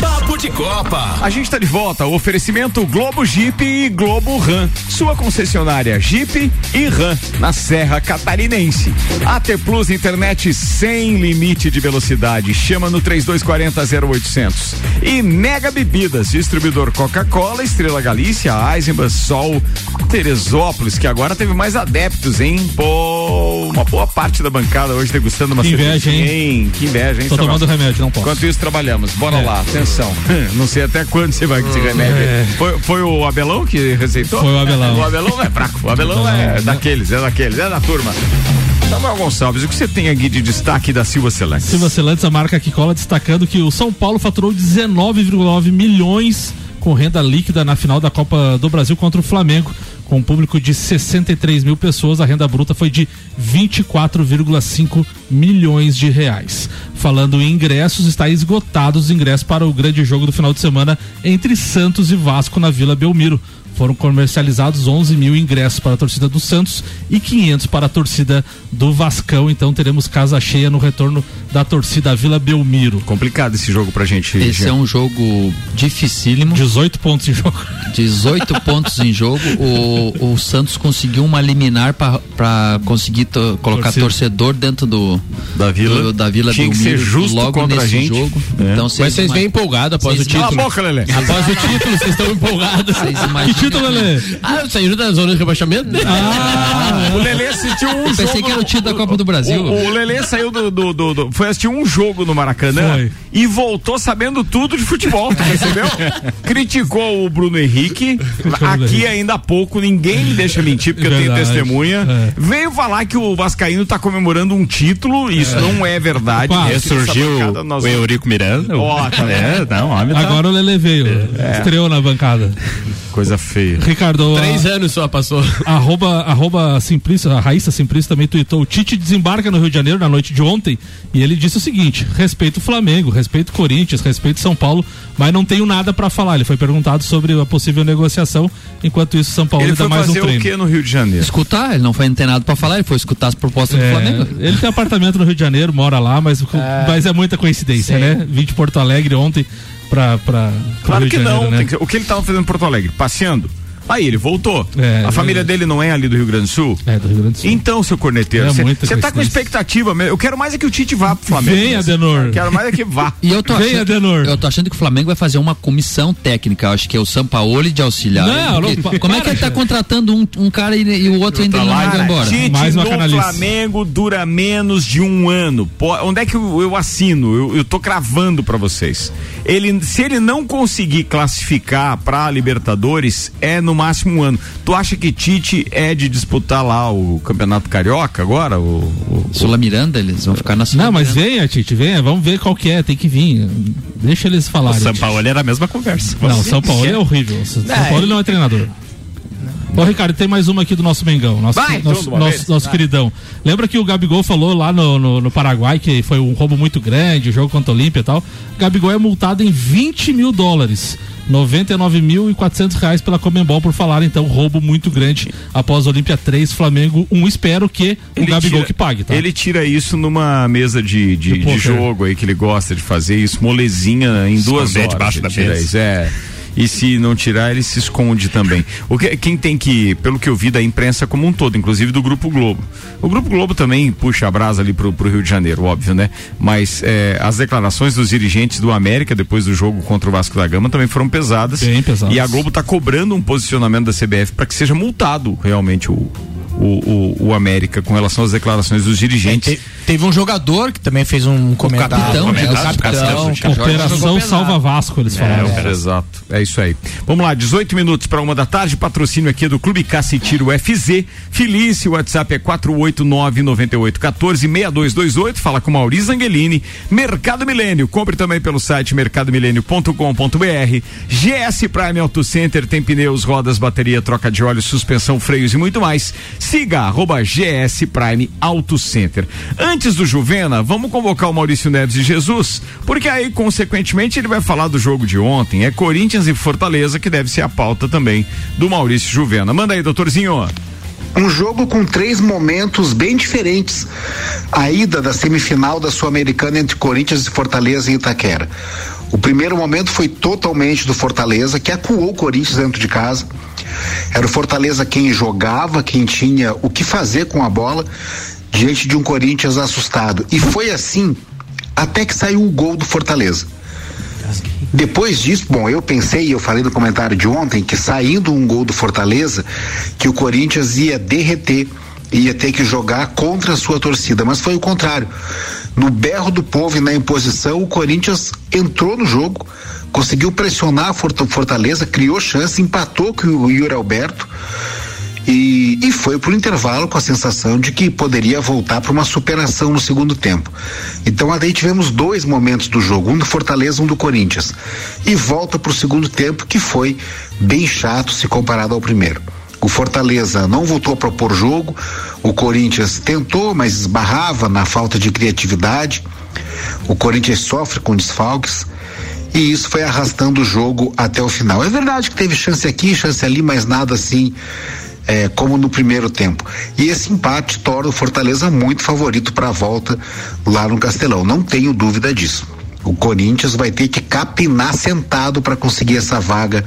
Papo de Copa. A gente está de volta. O oferecimento Globo Jeep e Globo Ram. Sua concessionária Jeep e Ram na Serra Catarinense. AT Plus internet sem limite de velocidade. Chama no 3240 0800. E Mega Bebidas, distribuidor Coca-Cola, Estrela Galícia, Eisenbahn, Sol, Teresópolis, que agora teve mais adeptos, hein? Pô, uma boa parte da bancada hoje degustando uma Que inveja, cervejinha, hein? Que inveja, hein? Tô tomando remédio, não posso. Enquanto isso, trabalhamos. Bora É. lá, atenção. Não sei até quando você vai com esse remédio. É. Foi, foi o Abelão que receitou? Foi o Abelão. O Abelão é fraco. O Abelão Não, é não. daqueles, é daqueles, é da turma. Samuel Gonçalves, o que você tem aqui de destaque da Silva Select? Silva Celantes, a marca que cola, destacando que o São Paulo faturou 19,9 milhões com renda líquida na final da Copa do Brasil contra o Flamengo. Com um público de 63 mil pessoas, a renda bruta foi de 24,5 milhões de reais. Falando em ingressos, está esgotados os ingressos para o grande jogo do final de semana entre Santos e Vasco na Vila Belmiro. Foram comercializados 11 mil ingressos para a torcida do Santos e 500 para a torcida do Vascão. Então teremos casa cheia no retorno da torcida Vila Belmiro. Complicado esse jogo pra gente. Esse é um jogo dificílimo. 18 pontos em jogo. 18 pontos em jogo. O, o Santos conseguiu uma liminar para conseguir to- colocar Torcida. torcedor dentro do da Vila. do- da Vila Tinha que Belmiro ser justo logo contra nesse a gente. jogo. É. Então, Mas vocês vêm empolgados após vocês o título. Cala a boca, Lelê. Após o título, vocês estão empolgados. Vocês imaginam Que título, Lelê? Ah, saíram da zona de rebaixamento? né? Ah, O Lelê assistiu um Eu pensei jogo. que era o título da Copa do Brasil. O, o Lelê saiu do, do, do- do- Foi assistir um jogo no Maracanã Foi. e voltou sabendo tudo de futebol, tu percebeu? Criticou o Bruno Henrique. Aqui ainda há pouco, ninguém me deixa mentir, porque eu tenho Verdade. testemunha. É. Veio falar que o Vascaíno tá comemorando um título, isso não é verdade. Quase. Essa bancada nós- o Eurico Miranda. Ó, tá é, não, homem tá- Agora o Lele veio. Estreou na bancada. Coisa feia. Ricardo, Três a- anos só passou. arroba, arroba Simplício, a Raíssa Simplício também tweetou. O Tite desembarca no Rio de Janeiro na noite de ontem e ele disse o seguinte: respeito o Flamengo, respeito o Corinthians, respeito São Paulo, mas não tenho nada pra falar. Ele foi perguntado sobre a possível negociação. Enquanto isso, São Paulo Ele dá foi mais um fazer o treino. que no Rio de Janeiro? Escutar, ele não foi antenado para falar, ele foi escutar as propostas do É, Flamengo. ele tem apartamento no Rio de Janeiro, mora lá, mas, mas é muita coincidência, Sim. né? Vim de Porto Alegre ontem pra, pra, pro Claro Rio que Janeiro, não. né? que o que ele tava fazendo em Porto Alegre? Passeando? Aí ele voltou. É, a é família dele não é ali do Rio Grande do Sul? É, do Rio Grande do Sul. Então, seu corneteiro, É você muita tá com expectativa mesmo. Eu quero mais é que o Tite vá pro Flamengo. Vem, Adenor. Quero mais é que vá. E eu tô, Vem, achando, Adenor. eu tô achando que o Flamengo vai fazer uma comissão técnica. Eu Acho que é o Sampaoli de auxiliar. Não, Porque não, como é que ele tá contratando um, um cara e, e o outro ainda não vai Cara, embora? Tite Mais uma no canalice. Flamengo dura menos de um ano. Pô, onde é que eu, eu assino? Eu, eu tô cravando pra vocês. Ele, se ele não conseguir classificar pra Libertadores, é no máximo um ano. Tu acha que Tite é de disputar lá o Campeonato Carioca agora? O, o- Sula Miranda, eles vão ficar na Sula Não, mas venha, Tite, venha, vamos ver qual que é, tem que vir. Deixa eles O falarem. São Paulo era a mesma conversa. Não, São Paulo é horrível. São É, Paulo não é treinador. Ô, Ricardo, tem mais uma aqui do nosso Mengão, nosso, Vai, nosso, tudo uma nosso, vez. nosso queridão. Lembra que o Gabigol falou lá no, no, no Paraguai que foi um roubo muito grande, o jogo contra o Olímpia e tal. O Gabigol é multado em 20 mil dólares. 99.400 reais pela Comembol por falar, então, roubo muito grande após o Olímpia 3, Flamengo 1. Espero que o Ele Gabigol tira- que pague, tá? Ele tira isso numa mesa de, de, De de jogo aí que ele gosta de fazer isso, molezinha em duas Esconder horas. debaixo da mesa. é. E se não tirar, ele se esconde também. O que, quem tem que, pelo que eu vi da imprensa como um todo, inclusive do Grupo Globo. O Grupo Globo também puxa a brasa ali pro, pro Rio de Janeiro, óbvio, né? Mas é, as declarações dos dirigentes do América depois do jogo contra o Vasco da Gama também foram pesadas. Bem pesadas. E a Globo tá cobrando um posicionamento da CBF para que seja multado realmente o, o, o, o América com relação às declarações dos dirigentes. Te- teve um jogador que também fez um comentário. capitão, né? capitão. capitão. que Operação. Salva Vasco, eles falaram. É, exato. É isso aí. Vamos lá, 18 minutos para uma da tarde. Patrocínio aqui do Clube Cacetiro FZ. Felício, o WhatsApp é 489-9814-6228. Fala com Maurício Angelini. Mercado Milênio. Compre também pelo site mercadomilênio.com.br. GS Prime Auto Center tem pneus, rodas, bateria, troca de óleo, suspensão, freios e muito mais. Siga arroba GS Prime Auto Center. Antes do Juvena, vamos convocar o Maurício Neves e Jesus, porque aí, consequentemente, ele vai falar do jogo de ontem. É Corinthians e Fortaleza, que deve ser a pauta também do Maurício Juvena. Manda aí, doutorzinho. Um jogo com três momentos bem diferentes. A ida da semifinal da Sul-Americana entre Corinthians e Fortaleza em Itaquera. O primeiro momento foi totalmente do Fortaleza, que acuou o Corinthians dentro de casa. Era o Fortaleza quem jogava, quem tinha o que fazer com a bola, diante de um Corinthians assustado. E foi assim até que saiu o gol do Fortaleza. Depois disso, bom, eu pensei, eu falei no comentário de ontem, que saindo um gol do Fortaleza, que o Corinthians ia derreter, ia ter que jogar contra a sua torcida, mas foi o contrário. No berro do povo e na imposição, o Corinthians entrou no jogo, conseguiu pressionar a Forta- Fortaleza, criou chance, empatou com o Yuri Alberto. E, e foi pro intervalo com a sensação de que poderia voltar para uma superação no segundo tempo. Então aí tivemos dois momentos do jogo, um do Fortaleza, um do Corinthians. E volta pro segundo tempo que foi bem chato se comparado ao primeiro. O Fortaleza não voltou a propor jogo, o Corinthians tentou, mas esbarrava na falta de criatividade. O Corinthians sofre com desfalques e isso foi arrastando o jogo até o final. É verdade que teve chance aqui, chance ali, mas nada assim é, como no primeiro tempo. E esse empate torna o Fortaleza muito favorito para a volta lá no Castelão. Não tenho dúvida disso. O Corinthians vai ter que capinar sentado para conseguir essa vaga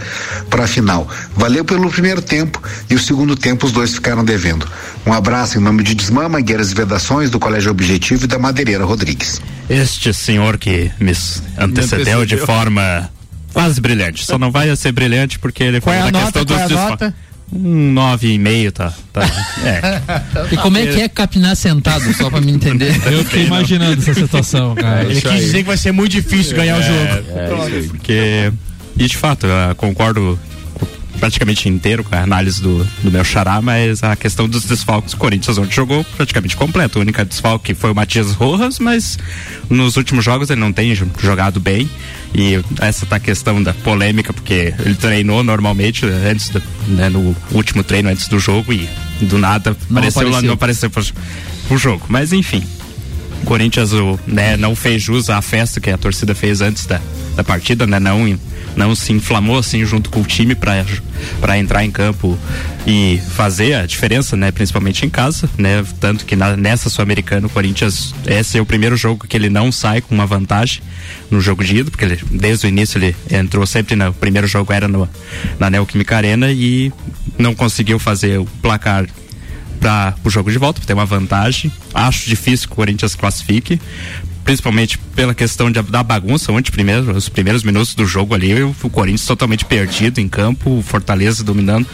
para a final. Valeu pelo primeiro tempo e o segundo tempo os dois ficaram devendo. Um abraço em nome de Desmama, Gueiras e Vedações, do Colégio Objetivo e da Madeireira Rodrigues. Este senhor que me antecedeu de antecedeu. forma quase brilhante. Só não vai ser brilhante porque ele é falou a nota? questão é dos desfalques. Um nove e meio, tá, tá. É. E como é que é capinar sentado, só pra me entender? Eu fiquei imaginando essa situação, cara. Ele quis dizer que vai ser muito difícil ganhar o jogo. É, isso aí, porque, e de fato, eu concordo praticamente inteiro com a análise do, do meu xará, mas a questão dos desfalques, o Corinthians ontem jogou praticamente completo. O único desfalque foi o Matias Rojas, mas nos últimos jogos ele não tem jo- jogado bem. E essa tá a questão da polêmica, porque ele treinou normalmente antes do, né, no último treino antes do jogo e do nada Não apareceu lá, apareceu. não apareceu pro, pro jogo. Mas enfim. Corinthians o, né, não fez jus à festa que a torcida fez antes da, da partida, né? Não, não se inflamou assim junto com o time para entrar em campo e fazer a diferença, né? Principalmente em casa, né? Tanto que na, nessa Sul-Americana o Corinthians esse é o primeiro jogo que ele não sai com uma vantagem no jogo de ida, porque ele, desde o início ele entrou sempre no primeiro jogo era no, na Neoquímica Arena e não conseguiu fazer o placar para o jogo de volta, ter uma vantagem. Acho difícil que o Corinthians classifique, principalmente pela questão de, da bagunça, onde primeiro, os primeiros minutos do jogo ali, o, Corinthians totalmente perdido em campo, o Fortaleza dominando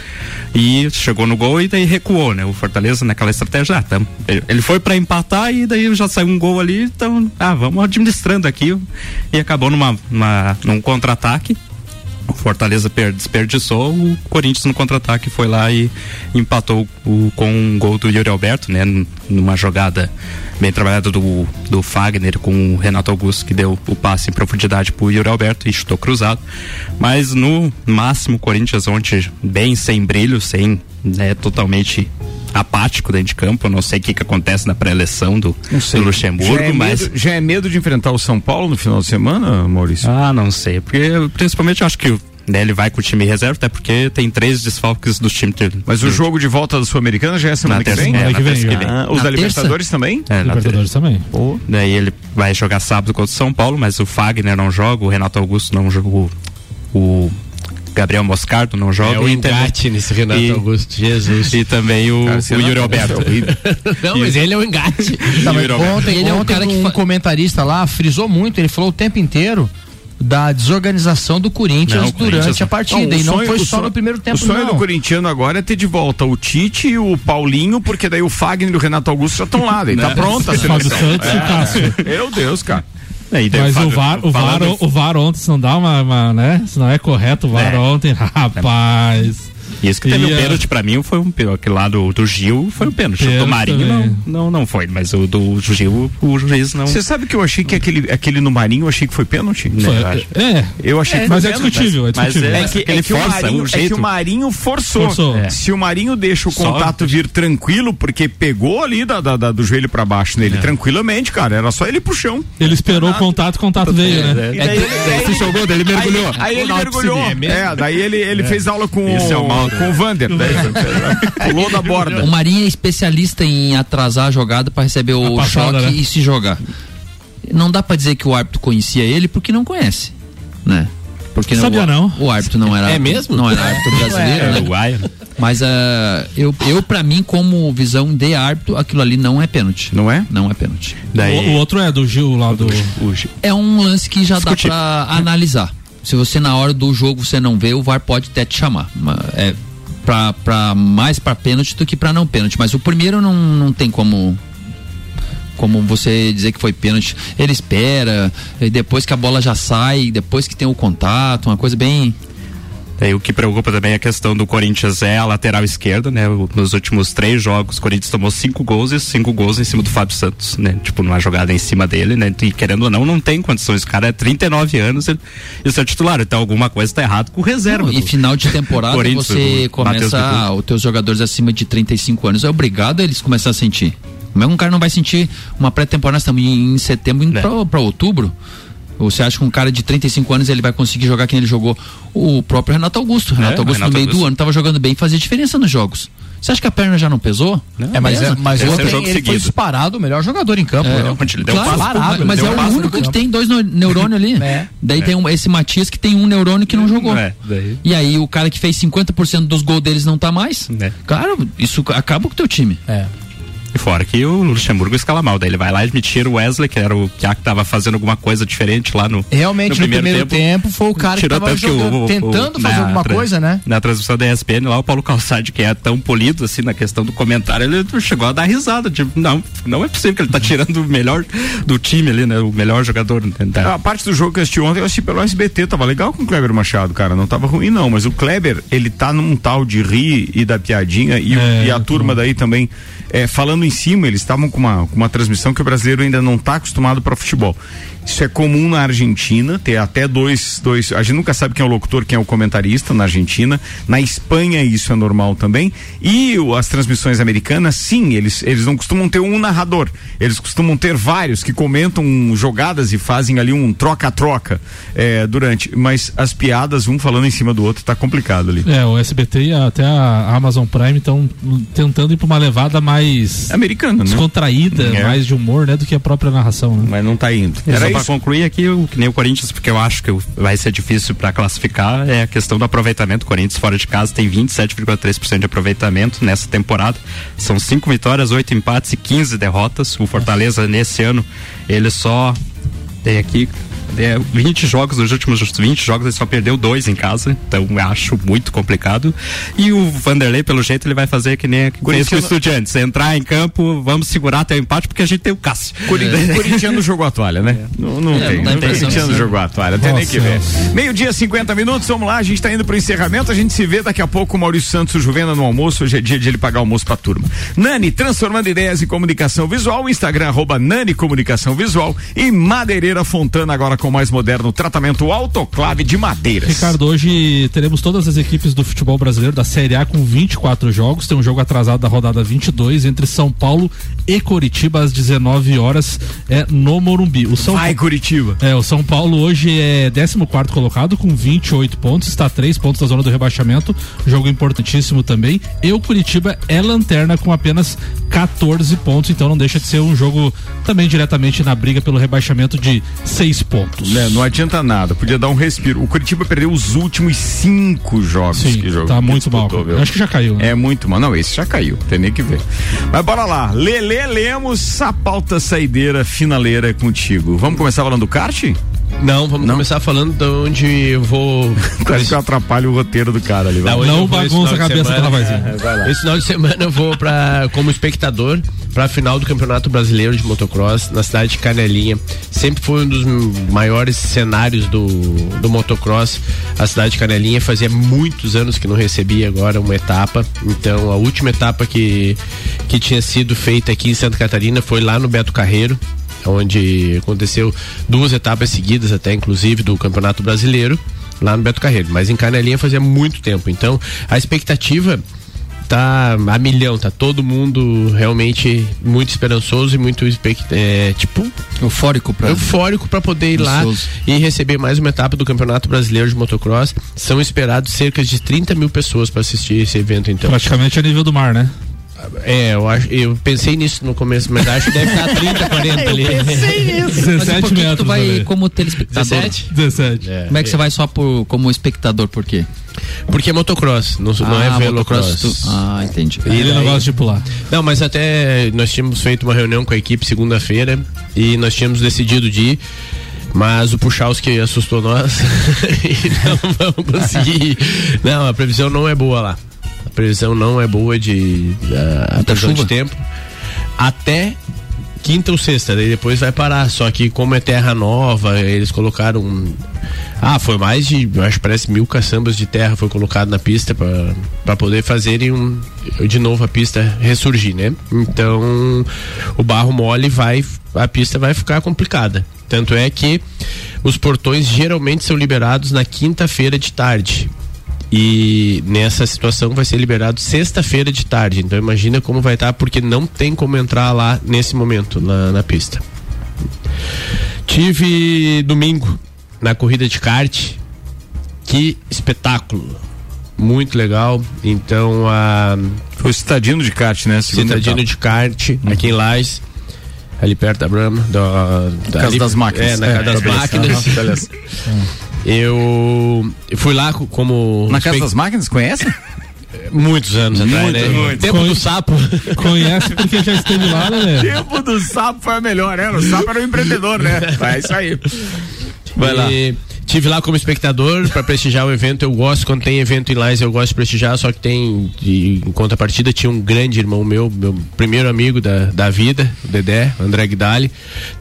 e chegou no gol e daí recuou, né? O Fortaleza naquela estratégia, ah, ele foi para empatar e daí já saiu um gol ali, então, ah, vamos administrando aqui e acabou numa, numa num contra-ataque o Fortaleza desperdiçou, o Corinthians no contra-ataque foi lá e empatou o, com um gol do Yuri Alberto, né? Numa jogada bem trabalhada do, do Fagner com o Renato Augusto, que deu o passe em profundidade pro Yuri Alberto e chutou cruzado. Mas no máximo, o Corinthians ontem bem sem brilho, sem né, totalmente apático dentro de campo. Eu não sei o que, que acontece na pré-eleição do, do, Luxemburgo, já é mas. Medo, já é medo de enfrentar o São Paulo no final de semana, Maurício? Ah, não sei. Porque principalmente eu acho que né, ele vai com o time reserva, até porque tem três desfalques dos times. Mas o jogo de volta da Sul-Americana já é semana que vem? É, que vem. Que vem. Ah, os da Libertadores também? É, Libertadores também. Pô. Daí ele vai jogar sábado contra o São Paulo, mas o Fagner não joga, o Renato Augusto não jogou, o Gabriel Moscardo não joga. É o engate nesse Renato e, Augusto, Jesus. E também o, Cara, o Yuri Alberto. não, mas ele é o engate. Tá, ontem, ele é um cara que um comentarista lá frisou muito, ele falou o tempo inteiro da desorganização do Corinthians não, durante Corinthians... a partida. Não, e não sonho, foi só no primeiro tempo. O sonho não. do corintiano agora é ter de volta o Tite e o Paulinho, porque daí o Fagner e o Renato Augusto já estão lá, daí tá né? pronta a seleção. É, meu Deus, cara. É, Mas o VAR, o, VAR, o VAR ontem, se não dá uma, uma, né? Se não é correto o VAR é. ontem, rapaz. E esse que teve o um pênalti pra mim foi um aquele lá do, do Gil foi um pênalti. pênalti o do Marinho não, não, não foi, mas o do Gil o juiz não. Você sabe que eu achei que aquele, aquele no Marinho eu achei que foi pênalti? Foi, é, eu achei é, que mas é discutível, é discutível. É, que, é, que força, o Marinho, é que o Marinho forçou. forçou. É. Se o Marinho deixa o contato vir tranquilo, porque pegou ali da, da, da do joelho pra baixo nele, é. tranquilamente, cara, era só ele pro chão. Ele esperou o contato, o contato veio, né? E daí, ele jogou, daí ele mergulhou. Aí, ele mergulhou. É, daí ele, ele fez aula com, com o Vander. Pulou da borda. O Marinho é especialista em atrasar a jogada para receber o passada, choque né? e se jogar. Não dá para dizer que o árbitro conhecia ele porque não conhece, né? Porque Sabia não, o, o árbitro não era. É mesmo? Não era árbitro brasileiro, é, né? Mas uh, eu, eu para mim, como visão de árbitro, aquilo ali não é pênalti. Não é? Não é pênalti. Daí... O, o, outro é do Gil lá do. É um lance que já Discutir. dá para analisar. Se você na hora do jogo você não vê, o VAR pode até te chamar. É, pra, pra mais para pênalti do que para não pênalti. Mas o primeiro não, não tem como como você dizer que foi pênalti. Ele espera, depois que a bola já sai, depois que tem o contato, uma coisa bem e o que preocupa também é a questão do Corinthians é a lateral esquerda, né? Nos últimos três jogos, o Corinthians tomou cinco gols e cinco gols em cima do Fábio Santos, né? Tipo, numa jogada em cima dele, né? E querendo ou não, não tem condições. O cara é 39 anos e, seu titular. Então alguma coisa está errada com o reserva. Não, e final de temporada você começa, os teus jogadores acima de 35 anos é obrigado a eles começar a sentir. Como é que um cara não vai sentir uma pré-temporada, estamos em setembro indo é. para outubro? Você acha que um cara de 35 anos ele vai conseguir jogar quem ele jogou? O próprio Renato Augusto. Renato é, Augusto Renato no meio Augusto. do ano estava jogando bem e fazia diferença nos jogos. Você acha que a perna já não pesou? Não, é, mas, é, mas ontem ele seguido. foi disparado o melhor jogador em campo. É, né? ele deu claro, um parado, mas é o único que tem dois neurônios ali. é, daí é. tem um, esse Matias que tem um neurônio que não jogou. É, e aí o cara que fez 50% dos gols deles não tá mais. É. Cara, isso acaba com o teu time. É. E fora que o Luxemburgo escala mal, daí ele vai lá e me tira o Wesley, que era o que tava fazendo alguma coisa diferente lá no Realmente, no primeiro, no primeiro tempo, tempo, foi o cara que tava jogando, que o, o, tentando o, fazer alguma coisa, né? Na transmissão da ESPN lá, o Paulo Calçade, que é tão polido assim na questão do comentário, ele chegou a dar risada, tipo, não, não é possível que ele tá tirando o melhor do time ali, né? O melhor jogador. Né? A parte do jogo que eu assisti ontem, eu assisti pelo SBT, tava legal com o Kleber Machado, cara, não tava ruim não, mas o Kleber, ele tá num tal de rir e da piadinha e, é, e a turma daí também é, falando em cima, eles estavam com uma, com uma transmissão que o brasileiro ainda não está acostumado para futebol. Isso é comum na Argentina, ter até dois, dois. A gente nunca sabe quem é o locutor, quem é o comentarista na Argentina. Na Espanha isso é normal também. E o, as transmissões americanas, sim, eles, eles não costumam ter um narrador. Eles costumam ter vários que comentam jogadas e fazem ali um troca-troca é, durante. Mas as piadas, um falando em cima do outro, tá complicado ali. É, o SBT e até a Amazon Prime estão tentando ir para uma levada mais americana, né? descontraída, é. mais de humor, né, do que a própria narração. Né? Mas não tá indo. Era para concluir aqui, o, que nem o Corinthians, porque eu acho que vai ser difícil para classificar, é a questão do aproveitamento. O Corinthians fora de casa tem 27,3% de aproveitamento nessa temporada. São cinco vitórias, oito empates e 15 derrotas. O Fortaleza nesse ano ele só tem aqui é, 20 jogos, nos últimos 20 jogos ele só perdeu dois em casa, então acho muito complicado. E o Vanderlei, pelo jeito, ele vai fazer que nem com o Estudiantes, entrar em campo, vamos segurar até o empate, porque a gente tem o Cássio. É. Corintiano jogou a toalha, né? É. Não, não é, tem. Não Corintiano jogou a toalha, tem nem que ver. Meio-dia, 50 minutos, vamos lá, a gente tá indo pro encerramento, a gente se vê daqui a pouco o Maurício Santos o Juvena no almoço, hoje é dia de ele pagar almoço pra turma. Nani, transformando ideias em comunicação visual, Instagram, arroba Nani Comunicação Visual e Madeireira Fontana agora com o mais moderno tratamento autoclave de madeiras. Ricardo, hoje teremos todas as equipes do futebol brasileiro da Série A com 24 jogos. Tem um jogo atrasado da rodada 22 entre São Paulo e Curitiba às 19 horas é no Morumbi. O São Vai Curitiba. É, o São Paulo hoje é 14 colocado com 28 pontos, está a 3 pontos da zona do rebaixamento. Jogo importantíssimo também. E o Curitiba é lanterna com apenas 14 pontos, então não deixa de ser um jogo também diretamente na briga pelo rebaixamento de 6 pontos. É, não adianta nada, podia dar um respiro. O Curitiba perdeu os últimos cinco jogos Sim, que jogou. Tá muito mal. Acho que já caiu. Né? É muito mal. Não, esse já caiu, tem nem que ver. Mas bora lá. Lele Lemos, a pauta saideira finaleira é contigo. Vamos começar falando do kart? Não, vamos não? começar falando de onde eu vou. Quase que eu atrapalho o roteiro do cara ali. Não, não bagunça a cabeça semana, da é, Esse final de semana eu vou para como espectador para a final do Campeonato Brasileiro de Motocross na cidade de Canelinha. Sempre foi um dos maiores cenários do, do motocross. A cidade de Canelinha fazia muitos anos que não recebia agora uma etapa. Então a última etapa que, que tinha sido feita aqui em Santa Catarina foi lá no Beto Carreiro onde aconteceu duas etapas seguidas até inclusive do Campeonato Brasileiro lá no Beto Carreiro, mas em Canelinha fazia muito tempo. Então, a expectativa tá a milhão, tá todo mundo realmente muito esperançoso e muito é, tipo eufórico para eufórico para poder ir lá e receber mais uma etapa do Campeonato Brasileiro de Motocross. São esperados cerca de 30 mil pessoas para assistir esse evento então. Praticamente a nível do mar, né? É, eu, acho, eu pensei nisso no começo, mas acho que deve estar 30, 40 ali. Eu pensei nisso. 17 mas metros. tu vai ali. como telespectador? 17? 17. É, como é que é. você vai só por, como espectador, por quê? Porque é motocross, não, ah, não é velocross. Tu... Ah, entendi. E ele não gosta de pular. Não, mas até nós tínhamos feito uma reunião com a equipe segunda-feira e nós tínhamos decidido de ir mas o Puchalski assustou nós e não vamos conseguir. Não, a previsão não é boa lá previsão não é boa de uh, previsão de tempo até quinta ou sexta, daí depois vai parar. Só que como é terra nova, eles colocaram. Ah, foi mais de, acho que parece mil caçambas de terra foi colocado na pista para poder fazerem um, de novo a pista ressurgir, né? Então o barro mole vai, a pista vai ficar complicada. Tanto é que os portões geralmente são liberados na quinta-feira de tarde. E nessa situação vai ser liberado sexta-feira de tarde. Então imagina como vai estar, tá, porque não tem como entrar lá nesse momento na, na pista. Tive domingo na corrida de kart. Que espetáculo! Muito legal. Então a. Foi o citadino de kart, né? Citadino de kart, uhum. aqui em Lais. Ali perto da Brahma. Da, da casa ali, das máquinas. É, na é, casa das máquinas. Eu fui lá como. Na Casa das Máquinas, conhece? Muitos anos muito, atrás, né? Muito. Tempo do sapo. Conhece porque já esteve lá, né? Tempo do sapo foi a melhor, né? O sapo era o empreendedor, né? É isso aí. Vai lá. Tive lá como espectador para prestigiar o evento. Eu gosto quando tem evento em Lais, eu gosto de prestigiar. Só que tem, de, em contrapartida, tinha um grande irmão meu, meu primeiro amigo da, da vida, o Dedé, André Guidali,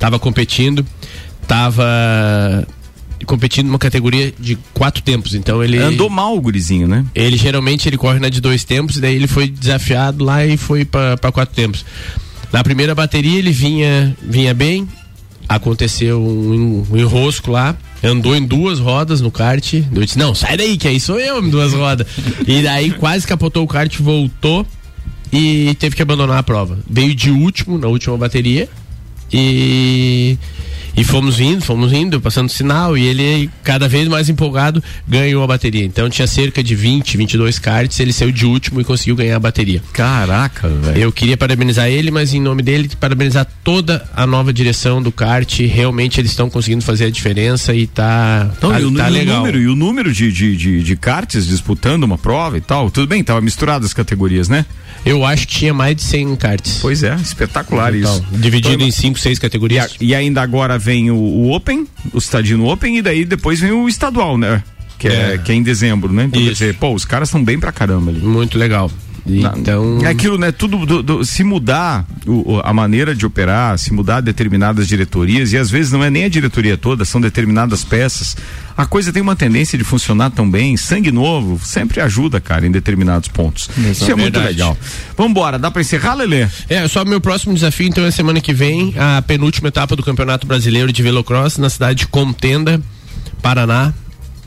tava competindo, tava competindo numa categoria de quatro tempos. Então ele. Andou mal o gurizinho, né? Ele geralmente ele corre na de dois tempos, daí ele foi desafiado lá e foi para quatro tempos. Na primeira bateria ele vinha, vinha bem, aconteceu um, um enrosco lá, andou em duas rodas no kart. Eu disse, não, sai daí, que aí sou eu em duas rodas. e daí quase capotou o kart, voltou e teve que abandonar a prova. Veio de último, na última bateria. E e fomos indo, fomos indo, passando sinal, e ele, cada vez mais empolgado, ganhou a bateria. Então tinha cerca de 20, 22 karts, ele saiu de último e conseguiu ganhar a bateria. Caraca, velho. Eu queria parabenizar ele, mas em nome dele, parabenizar toda a nova direção do kart. Realmente eles estão conseguindo fazer a diferença e tá, então, tá, e o, tá e legal. O número, e o número de, de, de, de karts disputando uma prova e tal, tudo bem, tava misturado as categorias, né? Eu acho que tinha mais de 100 karts. Pois é, espetacular Então, isso. Dividido Então, em 5, 6 categorias. E, a- e ainda agora vem o, o Open, o Stadino Open, e daí depois vem o estadual, né? Que é, É. que é em dezembro, né? Então, quer dizer, pô, os caras estão bem pra caramba ali. Muito legal. Então. É aquilo, né? Tudo, do- do- se mudar o- a maneira de operar, se mudar determinadas diretorias, e às vezes não é nem a diretoria toda, são determinadas peças, a coisa tem uma tendência de funcionar tão bem. Sangue novo sempre ajuda, cara, em determinados pontos. Isso é muito legal. Vambora, dá pra encerrar, Lelê? É, só meu próximo desafio, então, é semana que vem, a penúltima etapa do Campeonato Brasileiro de Velocross na cidade de Contenda, Paraná.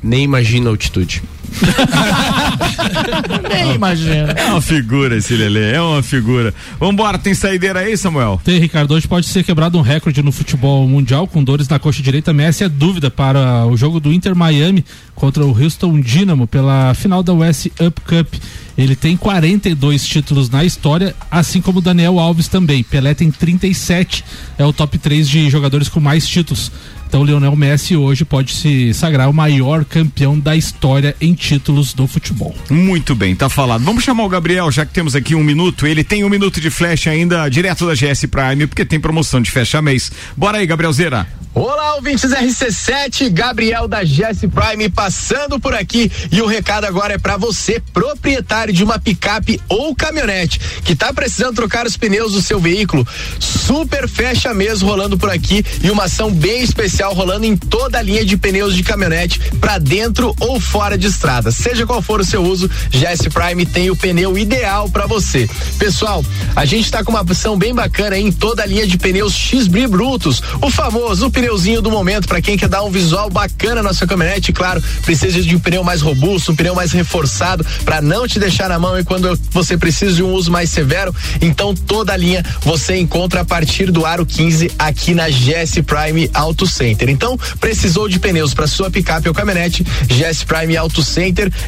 Nem imagina a altitude. Nem imagina. É uma figura esse Lelê, é uma figura. Vambora, tem saideira aí, Samuel? Tem, Ricardo, hoje pode ser quebrado um recorde no futebol mundial com dores na coxa direita. Mas essa é dúvida para o jogo do Inter Miami contra o Houston Dynamo pela final da US Up Cup. Ele tem 42 títulos na história, assim como o Daniel Alves também. Pelé tem 37, é o top 3 de jogadores com mais títulos. Então, o Lionel Messi hoje pode se sagrar o maior campeão da história em títulos do futebol. Muito bem, tá falado. Vamos chamar o Gabriel, já que temos aqui um minuto. Ele tem um minuto de flash ainda direto da GS Prime, porque tem promoção de fecha mês. Bora aí, Gabrielzeira. Olá, ouvintes RC7, Gabriel da GS Prime passando por aqui e o recado agora é para você, proprietário de uma picape ou caminhonete, que tá precisando trocar os pneus do seu veículo. Super fecha mês rolando por aqui e uma ação bem especial rolando em toda a linha de pneus de caminhonete para dentro ou fora de estrada. Seja qual for o seu uso, GS Prime tem o pneu ideal para você. Pessoal, a gente tá com uma ação bem bacana em toda a linha de pneus X-Bri Brutos, o famoso o pneuzinho do momento para quem quer dar um visual bacana na sua caminhonete, claro, precisa de um pneu mais robusto, um pneu mais reforçado para não te deixar na mão e quando você precisa de um uso mais severo, então toda a linha você encontra a partir do aro 15 aqui na GS Prime Auto Center. Então, precisou de pneus para sua picape ou caminhonete, GS Prime Auto Center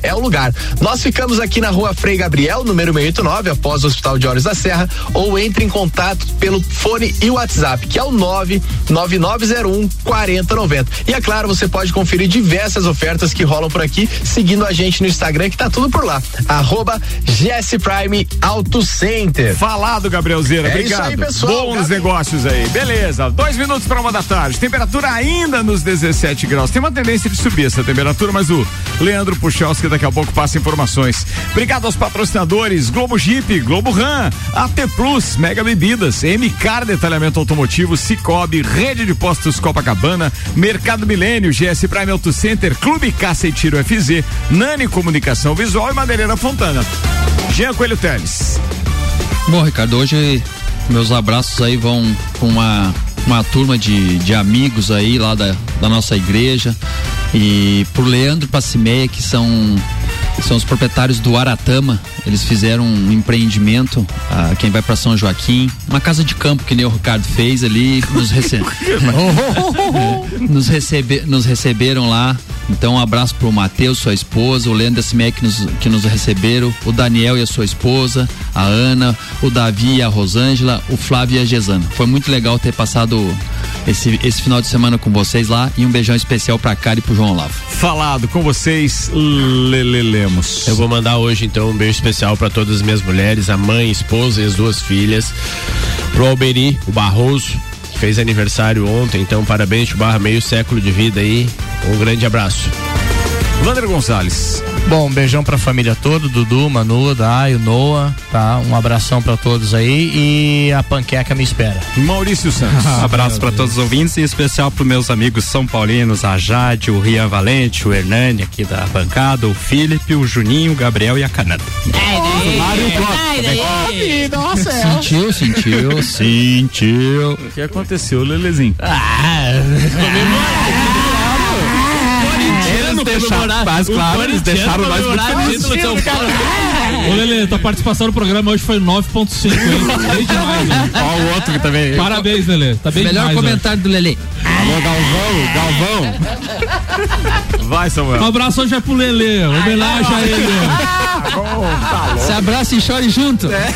é o lugar. Nós ficamos aqui na Rua Frei Gabriel, número 689, após o Hospital de Olhos da Serra, ou entre em contato pelo fone e WhatsApp, que é o 99901 4090. E é claro, você pode conferir diversas ofertas que rolam por aqui, seguindo a gente no Instagram, que tá tudo por lá. Arroba GS Prime Auto Center. Falado, Gabrielzeira. É Obrigado. isso aí, pessoal. Bons negócios aí. Beleza. Dois minutos para uma da tarde. Temperatura ainda nos 17 graus. Tem uma tendência de subir essa temperatura, mas o Leandro Puchalski daqui a pouco passa informações. Obrigado aos patrocinadores Globo Jeep, Globo Ram, AT Plus, Mega Bebidas, MCAR Detalhamento Automotivo, Cicobi, Rede de Postos Copacabana, Mercado Milênio, GS Prime Auto Center, Clube Caça e Tiro FZ, Nani Comunicação Visual e Madeireira Fontana. Jean Coelho Teles. Bom, Ricardo, hoje meus abraços aí vão com uma, uma turma de, de amigos aí lá da, da nossa igreja e por Leandro Pacimeia, que são são os proprietários do Aratama. Eles fizeram um empreendimento, ah, quem vai para São Joaquim, uma casa de campo que nem o Ricardo fez ali, nos, rece nos, recebe nos receberam lá. Então, um abraço pro Matheus, sua esposa, o Leandro Pacimeia que nos, que nos receberam, o Daniel e a sua esposa, a Ana, o Davi e a Rosângela, o Flávio e a Gesana. Foi muito legal ter passado esse, esse final de semana com vocês lá e um beijão especial pra Cara e pro João Olavo. Falado com vocês, Lele Lemos. Eu vou mandar hoje então um beijo especial para todas as minhas mulheres, a mãe, a esposa e as duas filhas. Pro Alberi, o Barroso, que fez aniversário ontem, então parabéns, Barra, meio século de vida aí. Um grande abraço. Wander Gonçalves. Bom, um beijão pra família toda, Dudu, Manu, Dai, o Noah, tá? Um abração pra todos aí e a panqueca me espera. Maurício Santos. Abraço para todos os ouvintes, em especial para meus amigos são paulinos, a Jade, o Rian Valente, o Hernani aqui da bancada, o Felipe, o Juninho, o Gabriel e a Cananda. Nossa, Sentiu, sentiu. Sentiu. O que aconteceu, Lelezinho? Eles deixaram, mas claro, eles deixaram nós muito felizes. Ô, Lele, tua participação no programa hoje foi 9.5, hein? Bem demais, né? Ó, o outro que também. Parabéns, Lele. Tá bem Melhor demais, ó. comentário do Lele. Alô, Galvão, Galvão. Vai, Um Samuel. abraço hoje é pro Lele, homenagem a ele. Se abraça e chore junto. É.